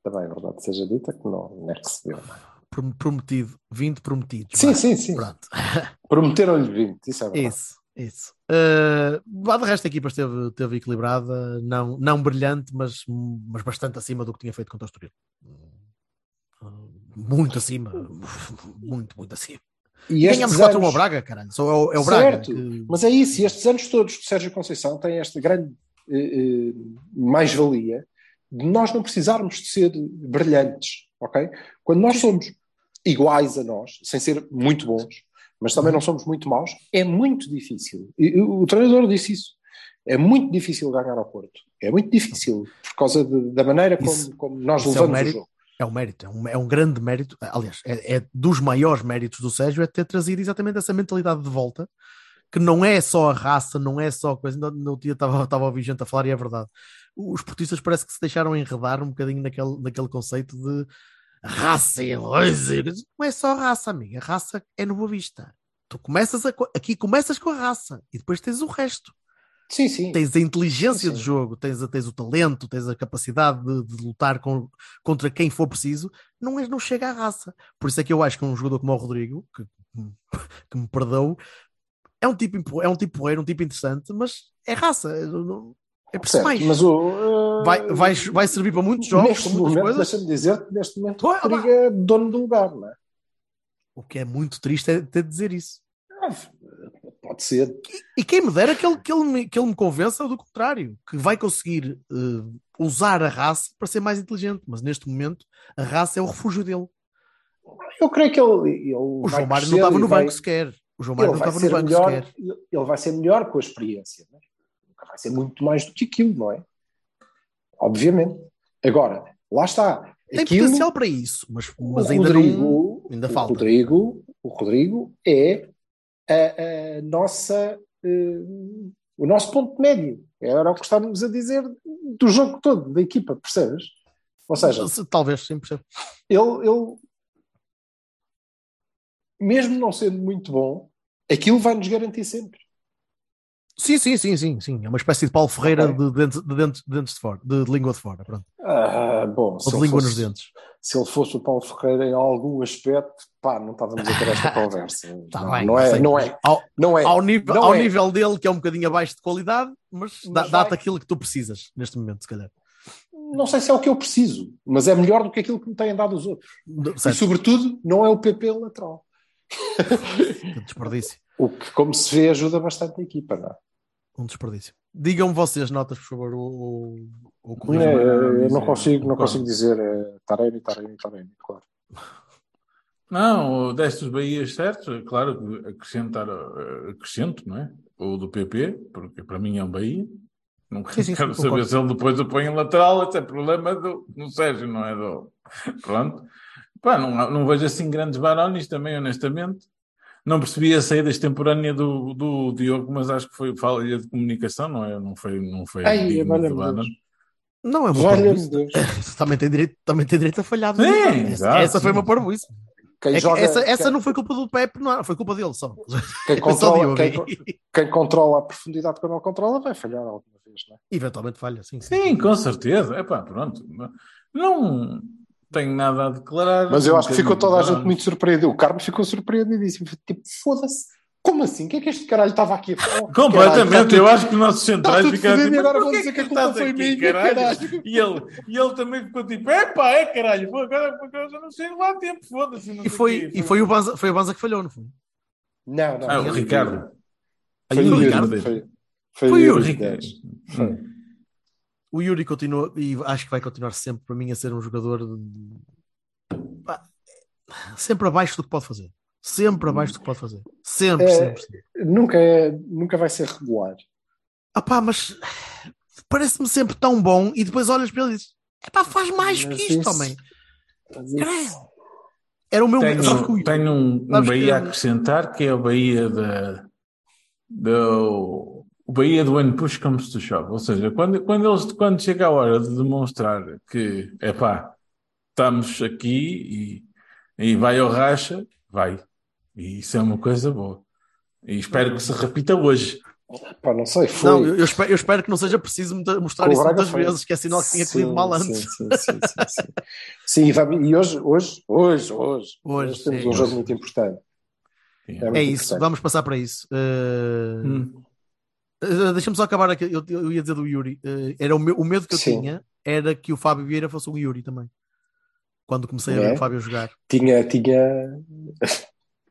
Também é verdade, seja dita que não, não é recebeu. Prom- Prometido, 20 prometidos. Sim, vá. sim, sim. Pronto. Prometeram-lhe 20, isso é verdade. Isso, isso. Uh, de resto a equipa esteve, esteve equilibrada, não, não brilhante, mas, mas bastante acima do que tinha feito contra o Estoril. Uh, Muito acima, muito, muito acima. E Ganhamos estes 4 anos- ao Braga, caralho. Só é o, é o Braga. Certo, que- mas é isso, e estes anos todos que Sérgio Conceição tem esta grande eh, eh, mais-valia de nós não precisarmos de ser brilhantes, ok? Quando nós somos iguais a nós, sem ser muito bons, mas também não somos muito maus, é muito difícil. E o, o treinador disse isso. É muito difícil ganhar ao Porto. É muito difícil, por causa de- da maneira como, Isso- como nós é um levamos o mérito. jogo. É um mérito, é um, é um grande mérito. Aliás, é, é dos maiores méritos do Sérgio é ter trazido exatamente essa mentalidade de volta, que não é só a raça, não é só a coisa. No, no dia estava, estava a ouvir gente a falar e é verdade. Os portistas parece que se deixaram enredar um bocadinho naquele, naquele conceito de raça e coisa. Não é só raça, amiga. A raça é no Boa Vista. Tu começas a, aqui começas com a raça e depois tens o resto Sim, sim. tens a inteligência Sim, de sim. jogo, tens, tens o talento, tens a capacidade de, de lutar com- contra quem for preciso, não, é, não chega à raça. Por isso é que eu acho que um jogador como o Rodrigo, que, que me perdoou, é um tipo é um tipo porreiro, um tipo interessante, mas é raça. É, não- é preciso mais. mas o, eh, Vai, vai, vai servir para muitos jogos, neste momento, deixa-me dizer que neste momento Ué, o Rodrigo é dono do lugar, não é? O que é muito triste é ter de dizer isso. Pode ser. E quem me dera que ele, que ele, me, que ele me convença do contrário, que vai conseguir eh, usar a raça para ser mais inteligente, mas neste momento a raça é o refúgio dele. Eu creio que ele. ele O João Mário não estava e no vai- banco sequer. O João Mário não estava no banco melhor. sequer. Ele vai ser melhor com a experiência. Né? Vai ser muito mais do que aquilo, não é? Obviamente. Agora, lá está. Tem Aquilo- potencial para isso, mas, o mas ainda Rodrigo, não. Ainda o falta. Rodrigo, o Rodrigo é a, a nossa, eh, o nosso ponto médio. Era o que estávamos a dizer do jogo todo, da equipa, percebes? Ou seja, Se- Talvez, sim, percebo. ele, ele, mesmo não sendo muito bom, aquilo vai nos garantir sempre. Sim, sim, sim, sim, sim. É uma espécie de Paulo Ferreira Ok. de, dentes, de, dentes, de dentes de fora, de língua de fora. Pronto. Ah, bom, Ou de língua nos fosse, dentes? se ele fosse o Paulo Ferreira em algum aspecto, pá, não estávamos a ter esta conversa. Tá não, bem, não, é, não é, Ao, não é. ao nível, não ao é. nível dele, que é um bocadinho abaixo de qualidade, mas, Mas dá-te aquilo que tu precisas neste momento, se calhar. Não sei se é o que eu preciso, mas é melhor do que aquilo que me têm dado os outros. E, Certo, sobretudo, não é o PP lateral. que desperdício. O que, como se vê, ajuda bastante a equipa, não é? Um desperdício. Digam-me vocês notas, por favor, o, o, o Não, corrigam. é, eu não consigo, não consigo dizer é, Taremi, Taremi, Taremi, claro. Não, o deste dos Bahias certos, é claro que acrescentar, eh, acrescento, não é? O do PP, porque para mim é um Bahia. Não Sim, sim, quero sim, saber concordo. se ele depois o põe em lateral, esse é problema do, do Sérgio, não é do. Pronto. Pá, não, não vejo assim grandes barones também, honestamente. Não percebi a saída extemporânea do, do Diogo, mas acho que foi falha de comunicação, não é? Não foi, não foi Ai, digno Barone. Deus. Não, é uma. Também tem direito, também tem direito a falhar. Sim, essa, exato, essa foi sim. uma parvoíce. Quem, É joga, essa essa quem, não foi culpa do Pepe, não, foi culpa dele só. quem Só controla, Diogo. quem, quem controla a profundidade quando não controla vai falhar alguma vez, não é? Eventualmente falha, sim. Sim, com certeza. É pá, pronto. Não tenho nada a declarar. Mas eu acho que ficou toda a gente muito surpreendido. O Carmo ficou surpreendidíssimo. Tipo, foda-se. Como assim? O que é que este caralho estava aqui a falar? Completamente, Caralho, eu acho que os nossos centrais ficaram tipo, e agora "Mas vão dizer que a culpa estás foi aqui, minha, caralho?" caralho. E ele, e ele também ficou tipo, é pá, é caralho, pô, agora, agora já não chego lá a tempo, foda-se. E sei foi, e foi, o Banza, foi o Banza que falhou, não foi? Não, não. Ah, o foi Ricardo. Foi o. Ricardo. Foi, foi, Foi o. Ricardo. O Yuri continua, e acho que vai continuar sempre para mim a ser um jogador de- pá, sempre abaixo do que pode fazer. Sempre abaixo do que pode fazer. Sempre, É. sempre, sempre. Nunca, é, nunca vai ser regular. Ah pá, mas parece-me sempre tão bom e depois olhas para ele e dizes, epá, faz mais Mas que isto, isso- homem. Era o meu... Tenho, tenho um, um sabes que Bahia a acrescentar, que é o Bahia da, do, o Bahia do When Push Comes to Shove. Ou seja, quando, quando, eles, quando chega a hora de demonstrar que, é pá, estamos aqui e, e vai ao racha, vai. E isso é uma coisa boa. E espero que se repita hoje. Pá, não sei, foi. Não, eu, eu espero, eu espero que não seja preciso mostrar Com o isso muitas foi. vezes, que é sinal que tinha Sim, corrido mal sim, antes. Sim, sim, sim, sim. Sim, e e hoje, hoje, hoje, hoje, Hoje, temos sim, um jogo hoje. muito importante. Muito É isso, importante. vamos passar para isso. Uh, Hum. Uh, Deixa-me só acabar aqui. Eu, eu ia dizer do Yuri. Uh, era o, meu- o medo que eu Sim. tinha era que o Fábio Vieira fosse um Yuri também. Quando comecei a É? ver o Fábio jogar. Tinha, tinha.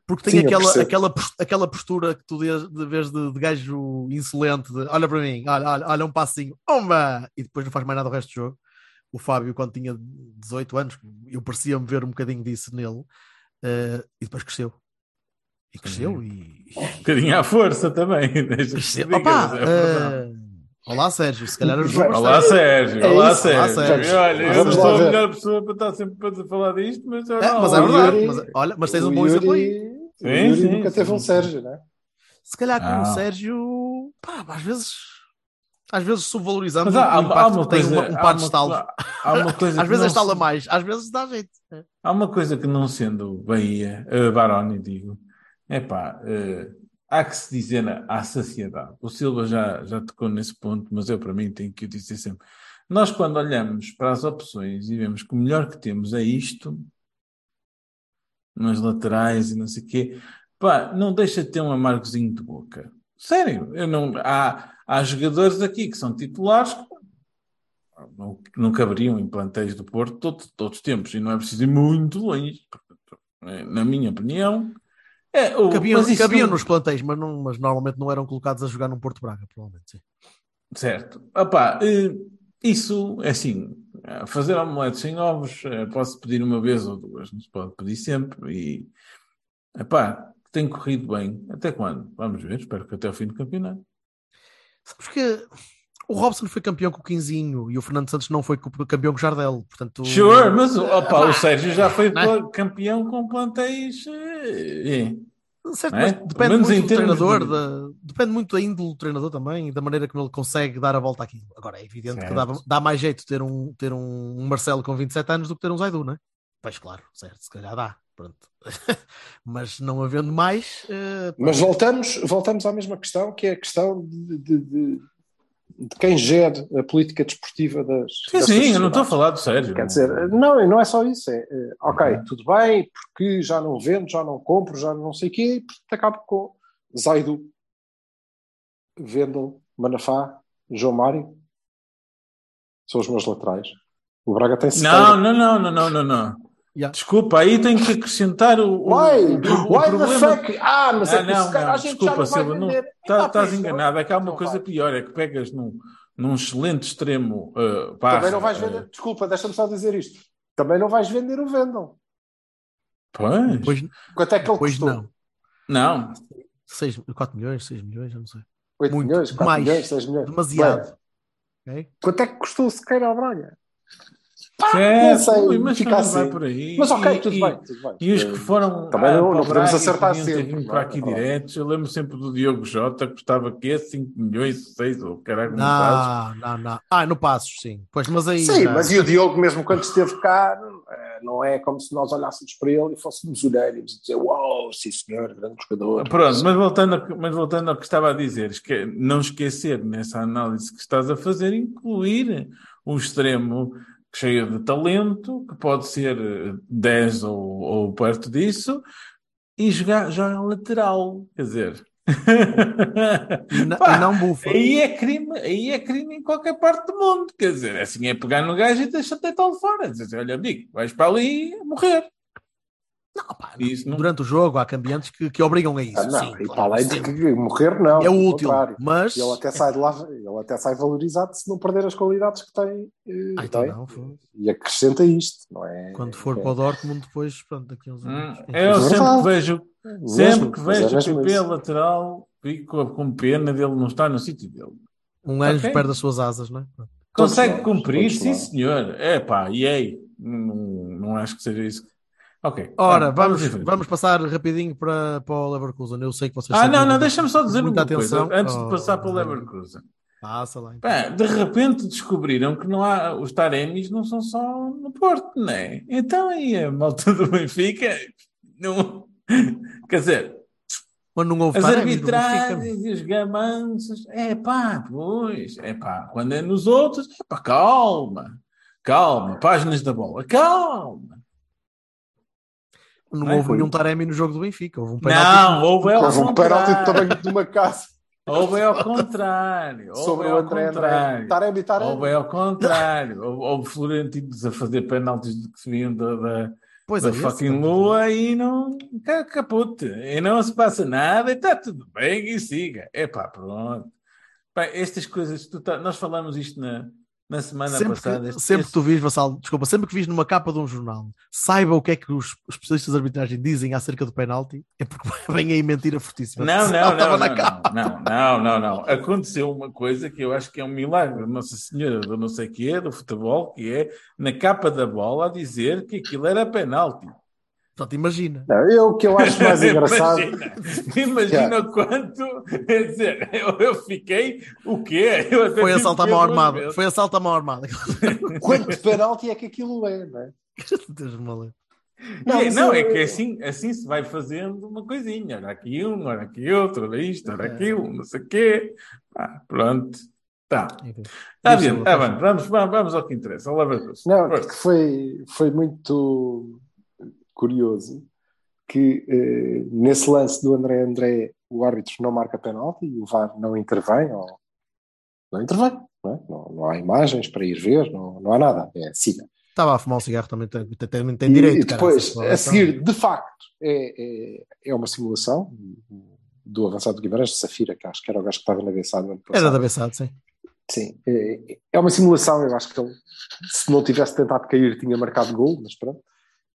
Porque tem Sim, aquela, aquela, aquela postura que tu de, de vez de, de gajo insolente, de olha para mim, olha, olha, olha um passinho, uma! E depois não faz mais nada o resto do jogo. O Fábio, quando tinha 18 anos, eu parecia-me ver um bocadinho disso nele, uh, e depois cresceu. E cresceu e. Um bocadinho à força também. Opa, é uh, olá Sérgio, se calhar ajudou Vai- bastante. Olá, Sérgio. É Olá. Sérgio. Olá, Sérgio. Olha, eu não Vamos sou a melhor pessoa para estar sempre para falar disto, mas, É, não, mas é verdade, Yuri- mas, olha, mas tens um bom exemplo aí. Sim, Yuri sim, nunca teve sim, um sim. Sérgio, né? Se calhar com Ah. o Sérgio, pá, às vezes, às vezes subvalorizamos Mas há, o impacto há uma que tem coisa. um, um par de estalos. Há uma coisa Às vezes estala se- mais, às vezes dá jeito. Há uma coisa que não sendo Bahia, uh, Baroni, digo, é pá, uh, há que se dizer à saciedade. O Silva já, já tocou nesse ponto, mas eu para mim tenho que o dizer sempre. Nós, quando olhamos para as opções e vemos que o melhor que temos é isto, nas laterais e não sei o quê, pá, não deixa de ter um amargozinho de boca. Sério, eu não, há, há jogadores aqui que são titulares que não, não caberiam em plantéis do Porto todo- todos os tempos, e não é preciso ir muito longe. Eh, Na minha opinião, é, o, Cabiam, cabiam não- nos plantéis, mas, não, mas normalmente não eram colocados a jogar num Porto Braga, provavelmente. Sim. Certo. Opá, eh, isso é assim, eh, fazer omelete sem ovos, eh, posso pedir uma vez ou duas, não se pode pedir sempre. E, epá, tem corrido bem. Até quando? Vamos ver, espero que até ao fim do campeonato. Sabes que o Robson foi campeão com o Quinzinho e o Fernando Santos não foi campeão com o Jardel. Portanto, Sure, mas opá, Epá, o Sérgio já foi não é? campeão com plantéis. eh, eh. Certo, é? depende menos muito do treinador, de- da- depende muito da índole do treinador também e da maneira como ele consegue dar a volta àquilo. Agora, é evidente que dá, Certo. dá mais jeito ter um, ter um Marcelo com 27 anos do que ter um Zaidu, não é? Pois claro, certo, se calhar dá, pronto. Mas não havendo mais, eh, Mas voltamos, voltamos à mesma questão, que é a questão de, de- de- quem gere a política desportiva das. Sim, destas sim, eu não estou a falar do Sérgio. Quer dizer, não, não é só isso. É, é, ok, Uhum. tudo bem, porque já não vendo, já não compro, já não sei o quê, e acabo com Zaidu, Vendel, Manafá, João Mário. São os meus laterais. O Braga tem Não, não, não, não, não, não, não. Yeah. Desculpa, aí tenho que acrescentar o, o, Why? o, o Why the problema. fuck? Ah, mas é Ah, que não, esse cara, não, a gente desculpa, já não vai Silva, tá- estás enganado. É que há uma não coisa vai. pior, é que pegas num, num excelente extremo. Uh, barra, Também não vais uh, vender. Desculpa, deixa-me só dizer isto. Também não vais vender o Vendel. pois, Depois, Quanto é que ele custou? não. não. 6, 4 milhões, 6 milhões, não sei. 8 Muito. milhões, 4 Mais. milhões, 6 milhões. Demasiado. Bem, Ok? quanto é que custou o Sequeira ao Braga? É, não sei, mas fica assim. por aí. Mas ok, E- tudo e- bem, tudo bem. E os que foram Também não- para não podemos Braga acertar sempre, vindo não para é? aqui É verdade. diretos. Eu lembro sempre do Diogo Jota, que custava que 5 milhões, 6 ou caralho, não. Não, não, não. Ah, no Passos, sim. Pois, mas aí. Sim, já- mas e o Diogo, mesmo quando esteve cá, eh, não é como se nós olhássemos para ele e fôssemos unânimes e dizer: Uau, sim senhor, grande jogador. Pronto, mas voltando, ao que- mas voltando ao que estava a dizer, esque- não esquecer nessa análise que estás a fazer, incluir um extremo cheio de talento, que pode ser eh, 10 ou, ou perto disso, e jogar, jogar lateral. Quer dizer. Na- Pá, não bufa. Aí é crime, aí é crime em qualquer parte do mundo. Quer dizer, assim é pegar no gajo e deixa-te deitá-lo fora. Dizer, olha, amigo, vais para ali morrer. Não, pá, não. Isso não- Durante o jogo há cambiantes que, que obrigam a isso. Ah, não, sim, e claro, para além de sim. morrer, não. É útil, contrário. mas. Ele até sai de lá, ele até sai valorizado se não perder as qualidades que tem. eh, Ah, então tem. não, foi. E acrescenta isto, não é? Quando for é, para o Dortmund, depois, pronto, daqui a uns Hum, anos. quem eu sabe? sempre verdade. que vejo, mesmo, sempre que é vejo o mesmo PP isso. lateral, fico com pena dele não estar no sítio dele. Um anjo perde as suas asas, não é? Todos Consegue nós, cumprir, todos sim senhor. É pá, e aí? Não, não acho que seja isso. Ok. Ora, tá, vamos, frente. vamos passar rapidinho para, para o Leverkusen. Eu sei que vocês Ah, não, não, deixa-me só dizer muita uma coisa atenção. antes de Oh, passar para o. Leverkusen. Passa lá. então. Pá, de repente descobriram que não há, os Taremis não são só no Porto, não é? Então aí a malta do Benfica, não, quer dizer, Mas não houve as arbitragens e os gamanços, é pá, pois, é pá, quando é nos outros, é pá, calma, calma, páginas da bola, calma. Não houve foi. nenhum Taremi no jogo do Benfica. Houve um penalti. Não, houve ao Houve um penalti do tamanho de uma casa Houve ao contrário. Houve sobre o ao André André. contrário. Taremi, Taremi. Houve ao contrário. Houve, houve Florentinos a fazer penaltis que se vinham da, da, Pois da é, fucking lua e não. ca- Capute. E não se passa nada e está tudo bem e siga. Epá, pronto. Pá, estas coisas, tu tá- nós falamos isto na, na semana Sempre, passada. que, sempre que este- tu vis, Vassal, desculpa, sempre que vis numa capa de um jornal, saiba o que é que os especialistas de arbitragem dizem acerca do penalti, é porque vem aí mentira fortíssima. Não, não, não, não, não, não, não. Aconteceu uma coisa que eu acho que é um milagre, Nossa Senhora do não sei quê, do futebol, que é na capa da bola a dizer que aquilo era penalti. Portanto, imagina. Não, eu, o que eu acho mais engraçado. Imagina, imagina o quanto. Quer dizer, eu, eu fiquei. O quê? Eu até Foi assalto à que mão armada. Foi assalto à mão armada. Quanto penalti é que aquilo é, não é? Não, Não, é, eu- é que assim, assim se vai fazendo uma coisinha. Ora aqui um, ora aqui outro, ora isto, ora É. aquilo, não sei o quê. Ah, pronto. Tá. Tá Isso, bem, tá bem. Vamos, vamos, vamos ao que interessa. Não, porque foi, foi muito curioso que eh, nesse lance do André André o árbitro não marca penalti e o VAR não intervém, ou não intervém, não, é? não, não há imagens para ir ver, não, não há nada, é siga. Estava a fumar um cigarro também, tem, tem, tem, E- direito. e depois, cara, a seguir, de facto, é, é, é uma simulação do avançado de Guimarães de Safira, que acho que era o gajo que estava na passado. Era da Bessade, sim. Sim, é, é uma simulação. Eu acho que ele, se não tivesse tentado cair, tinha marcado gol, mas pronto.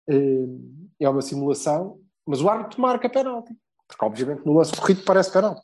É, uma simulação, mas o árbitro marca penalti, porque obviamente no lance corrido parece penalti.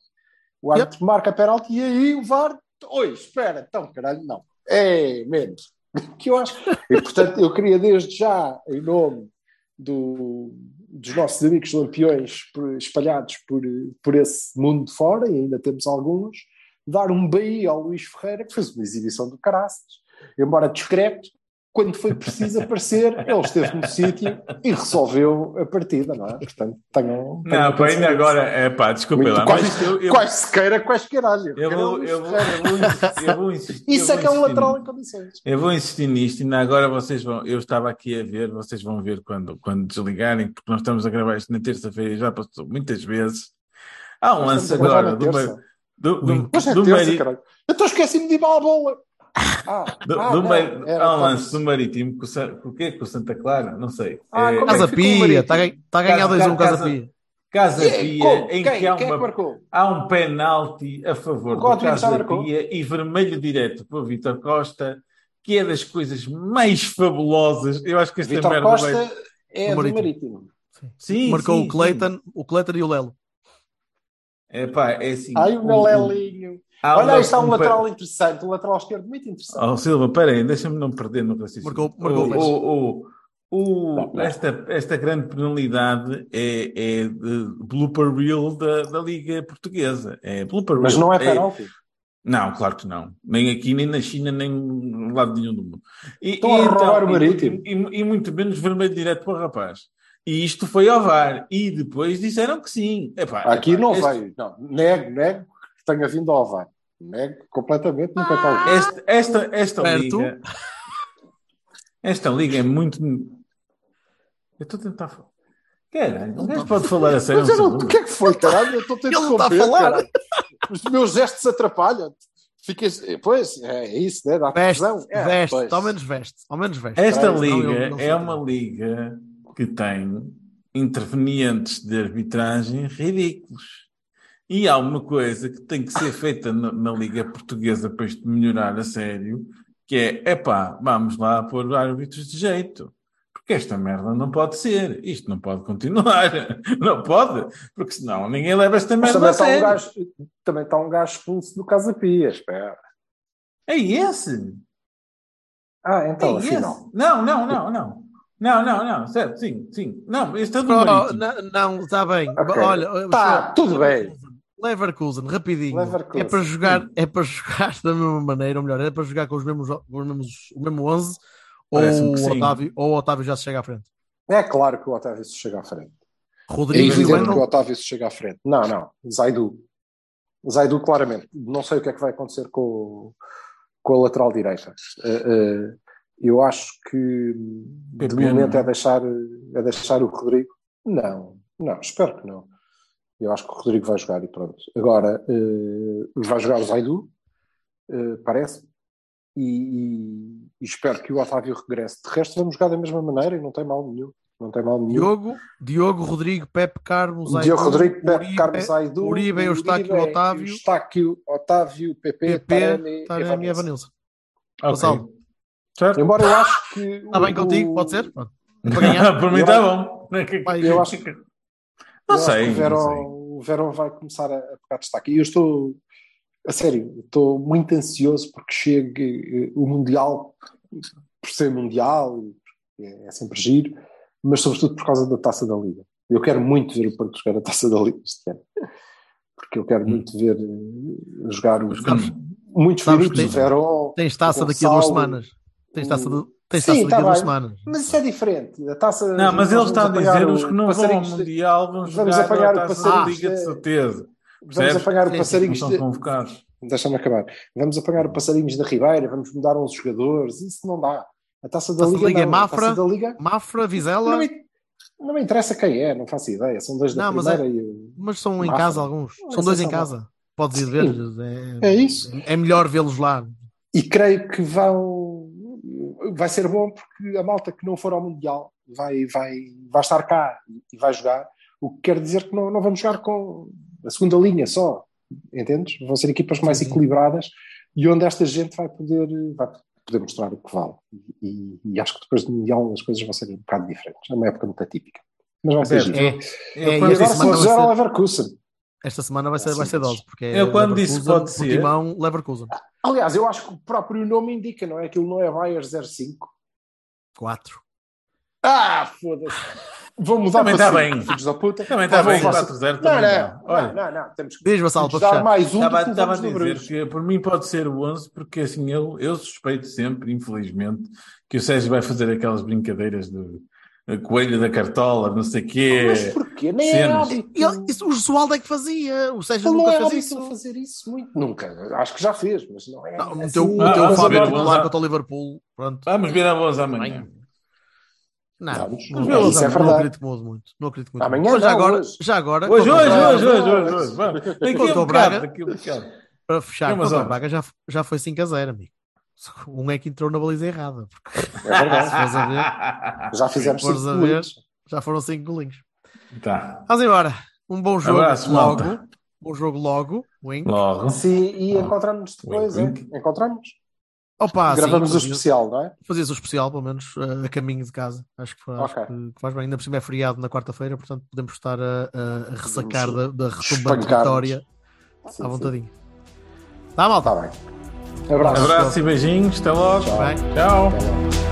O árbitro marca penalti e aí o VAR, oi, espera, então caralho, não, é menos. Que eu acho. E portanto, eu queria desde já, em nome do, dos nossos amigos lampiões espalhados por, por esse mundo de fora, e ainda temos alguns, dar um BI ao Luís Ferreira, que fez uma exibição do caraças, embora discreto, quando foi preciso aparecer, ele esteve no sítio e resolveu a partida, não é? Portanto, tenham. tenham Não, ainda agora, é pá, desculpa Muito- lá, quase- mas eu, eu, Quais se queira, quais queiragem. eu vou, eu vou, eu vou insistir, eu vou insistir. Isso é que é um lateral em condições. Eu vou insistir nisto, ainda agora vocês vão. Eu estava aqui a ver, vocês vão ver quando, quando desligarem, porque nós estamos a gravar isto na terça-feira e já passou muitas vezes. Há um lance agora do, do, do, é do, estou esquecendo de ir para a bola. Ah, do, ah, do não, era há um lance do Marítimo com o, Sa- com o quê? Com o Santa Clara? Não sei. Ah, É- é Casa Pia, está tá a ganhar Casa- 2-1 Casa Casa- Pia. Casa E- Pia, como? em Quem? que há Quem é que uma marcou? há um penalti a favor do Casa? Pia e vermelho direto para o Vitor Costa, que é das coisas mais fabulosas. Eu acho que esta Vitor merda Costa vai. é Do Marítimo. Marítimo. Sim, Marcou sim, o Cleiton, o Cleiton e o Lelo. É pá, é assim. Ai, o meu o- Lelinho. Há Olha, aí está um um lateral interessante, um lateral esquerdo muito interessante. Oh, Silva, peraí, deixa-me não perder no raciocínio. Marcou- marcou o, o, o, o- esta, esta grande penalidade é, é de blooper reel da, da Liga Portuguesa. É blooper Mas não é penalti. Não, claro que não. Nem aqui, nem na China, nem no lado nenhum do mundo. E, Estão a roubar o Marítimo. E, e- e muito menos vermelho direto para o rapaz. E isto foi ao VAR. E depois disseram que sim. Epá, Aqui epá, não este- veio. Não, nego, nego tenha vindo ao VAR. Nego completamente, nunca está a ver. Esta, esta, esta liga. Esta liga é muito. Eu estou a tentar falar. Caralho, o gajo pode falar a sério. Mas um não- o que é que foi, caralho? Eu estou a Ele não interromper, falar. caralho. Os meus gestos atrapalham-te. Ficas... Pois, é isso, né? Dá Veste. É, veste, pois. ao menos veste, ao menos veste. Esta Caralho, liga eu não é uma liga que tem intervenientes de arbitragem ridículos. E há uma coisa que tem que ser feita na, na Liga Portuguesa para isto melhorar a sério, que é, epá, vamos lá pôr árbitros de jeito. Porque esta merda não pode ser. Isto não pode continuar. Não pode. Porque senão ninguém leva esta Mas merda também a está, um sério. gajo, também está um gajo expulso do Casa Pia, espera. É esse. Ah, então, é esse. afinal. Não, não, não, não. Não, não, não. Certo, sim, sim. Não, este é do Oh, Marítimo. não, não, está bem. Ok. Olha, Tá, tudo bem. Leverkusen, rapidinho. Leverkusen. É para jogar, é para jogar da mesma maneira, ou melhor, é para jogar com os mesmos, com os mesmos o mesmo 11 ou o. Otávio, ou o Otávio já se chega à frente. É claro que o Otávio se chega à frente. É Rodrigo e evidente que o Otávio se chega à frente. Não, não. Zaidu. Zaidu, claramente. Não sei o que é que vai acontecer com, o- com a lateral direita. Eh, eh, eu acho que de PP, momento não é? é deixar, é deixar o Rodrigo. Não, não, espero que não. Eu acho que o Rodrigo vai jogar e pronto. Agora, eh, vai jogar o Zaidu, eh, parece, e, e- e espero que o Otávio regresse. De resto, vamos jogar da mesma maneira e não tem mal nenhum. Não tem mal nenhum. Diogo, Diogo, Rodrigo, Pepe, Carlos, Zaidu, Diogo Rodrigo, Pepe, Uribe, Carlos Zaidu, Uribe, Eustáquio, Otávio. Eustáquio, Otávio, PP, PP, Taremi, Taremi e Evanilson. Evanilson. Ok. Gonçalo. Certo? Embora eu acho que... Está bem o- contigo? Pode ser? Para ganhar. Por mim está bom. Eu acho, eu Não acho sei. que o não Verón, sei. o Verón vai começar a, a pegar destaque. E eu estou, a sério, estou muito ansioso porque chegue eh, o Mundial, por ser Mundial, é, é sempre giro, mas sobretudo por causa da Taça da Liga. Eu quero muito ver o Porto jogar a Taça da Liga este ano. Porque eu quero Hum. muito ver eh, jogar os muitos minutos, o tens- Verón, Tens taça daqui a duas semanas. Tens taça, de, tens Sim, daqui tá bem. semanas. Mas isso é diferente. A taça, Não, mas ele está a dizer os que não vão ao Mundial vão vamos jogar apanhar o a Taça passarinho da Liga de certeza. Vamos apanhar o passarinhos de... convocados. Deixa-me acabar. Vamos apanhar o passarinhos da Ribeira, vamos mudar uns jogadores. Isso não dá. A taça da Taça Liga, Liga é. Mafra, A taça da Liga Mafra, Vizela, não me, não me interessa quem é, não faço ideia. São dois da Não, mas primeira e mas são em Mafra. casa alguns. Não, São dois em são casa. Podes ir ver. É isso. É melhor vê-los lá. E creio que vão. Vai ser bom porque a malta que não for ao Mundial vai, vai, vai estar cá e vai jogar. O que quer dizer que não, não vamos jogar com a segunda linha só. Entendes? Vão ser equipas mais equilibradas e onde esta gente vai poder, vai poder mostrar o que vale. E, e acho que depois do Mundial as coisas vão ser um bocado diferentes. É uma época muito atípica. Mas vai ser. É, Eu é, quando E e esta agora Leverkusen. Esta semana vai ser, vai ser dose, porque é Eu quando disse Leverkusen, pode ser- Portimão, Leverkusen. Aliás, eu acho que o próprio nome indica, não é? Aquilo não é Bayer 05. 4. Ah, foda-se. Vou mudar Também para está cinco, bem. filhos da puta. Também está bem, levar- 4-0 Não, também não, dá. Olha. não, não, temos que Diz, Vassal, para dar fechar. mais um Estava, estava a dizer que por mim pode ser o 11, porque assim eu, eu suspeito sempre, infelizmente, que o Sérgio vai fazer aquelas brincadeiras do a coelho da cartola, não sei o quê. Mas porquê? Nem é hábito. Ele, isso, o Josualdo é que fazia. O Sérgio Ele não nunca é fez isso. a fazer isso muito. Nunca. Acho que já fez, mas não é. Não, assim. meteu, Ah, o vamos Fábio vamos- contra o Liverpool. Pronto. Vamos ver a voz amanhã. Não, Vamos. não, Isso não, é não verdade. acredito muito, muito. Não acredito muito. Amanhã Mas já não, agora, hoje. já agora, Hoje, hoje, Braga, hoje, hoje, hoje, hoje. Vamos. Daqui a um bocado, daqui a um bocado. para fechar. Braga já, já foi 5 a 0, amigo. Um é que entrou na baliza errada. Porque É verdade. se fores a ver, Já fizemos cinco a ver, já foram 5 golinhos. Tá. Vamos embora. Um bom jogo Abraço, logo. malta. Bom jogo logo. Wink. Logo. Sim, e encontramos depois, Wink, wink. Encontramos. Opa, Gravamos sim, o especial, não é? Fazias o especial, pelo menos, a caminho de casa. Acho que, faz, Ok. que, que faz bem. Ainda por cima é feriado na quarta-feira, portanto podemos estar a, a- ressacar da, da retumbante vitória Sim, à sim. vontadinho. Tá, malta? Está bem. Abraço. Abraço e beijinhos. Até logo. Bem. Tchau. Até logo.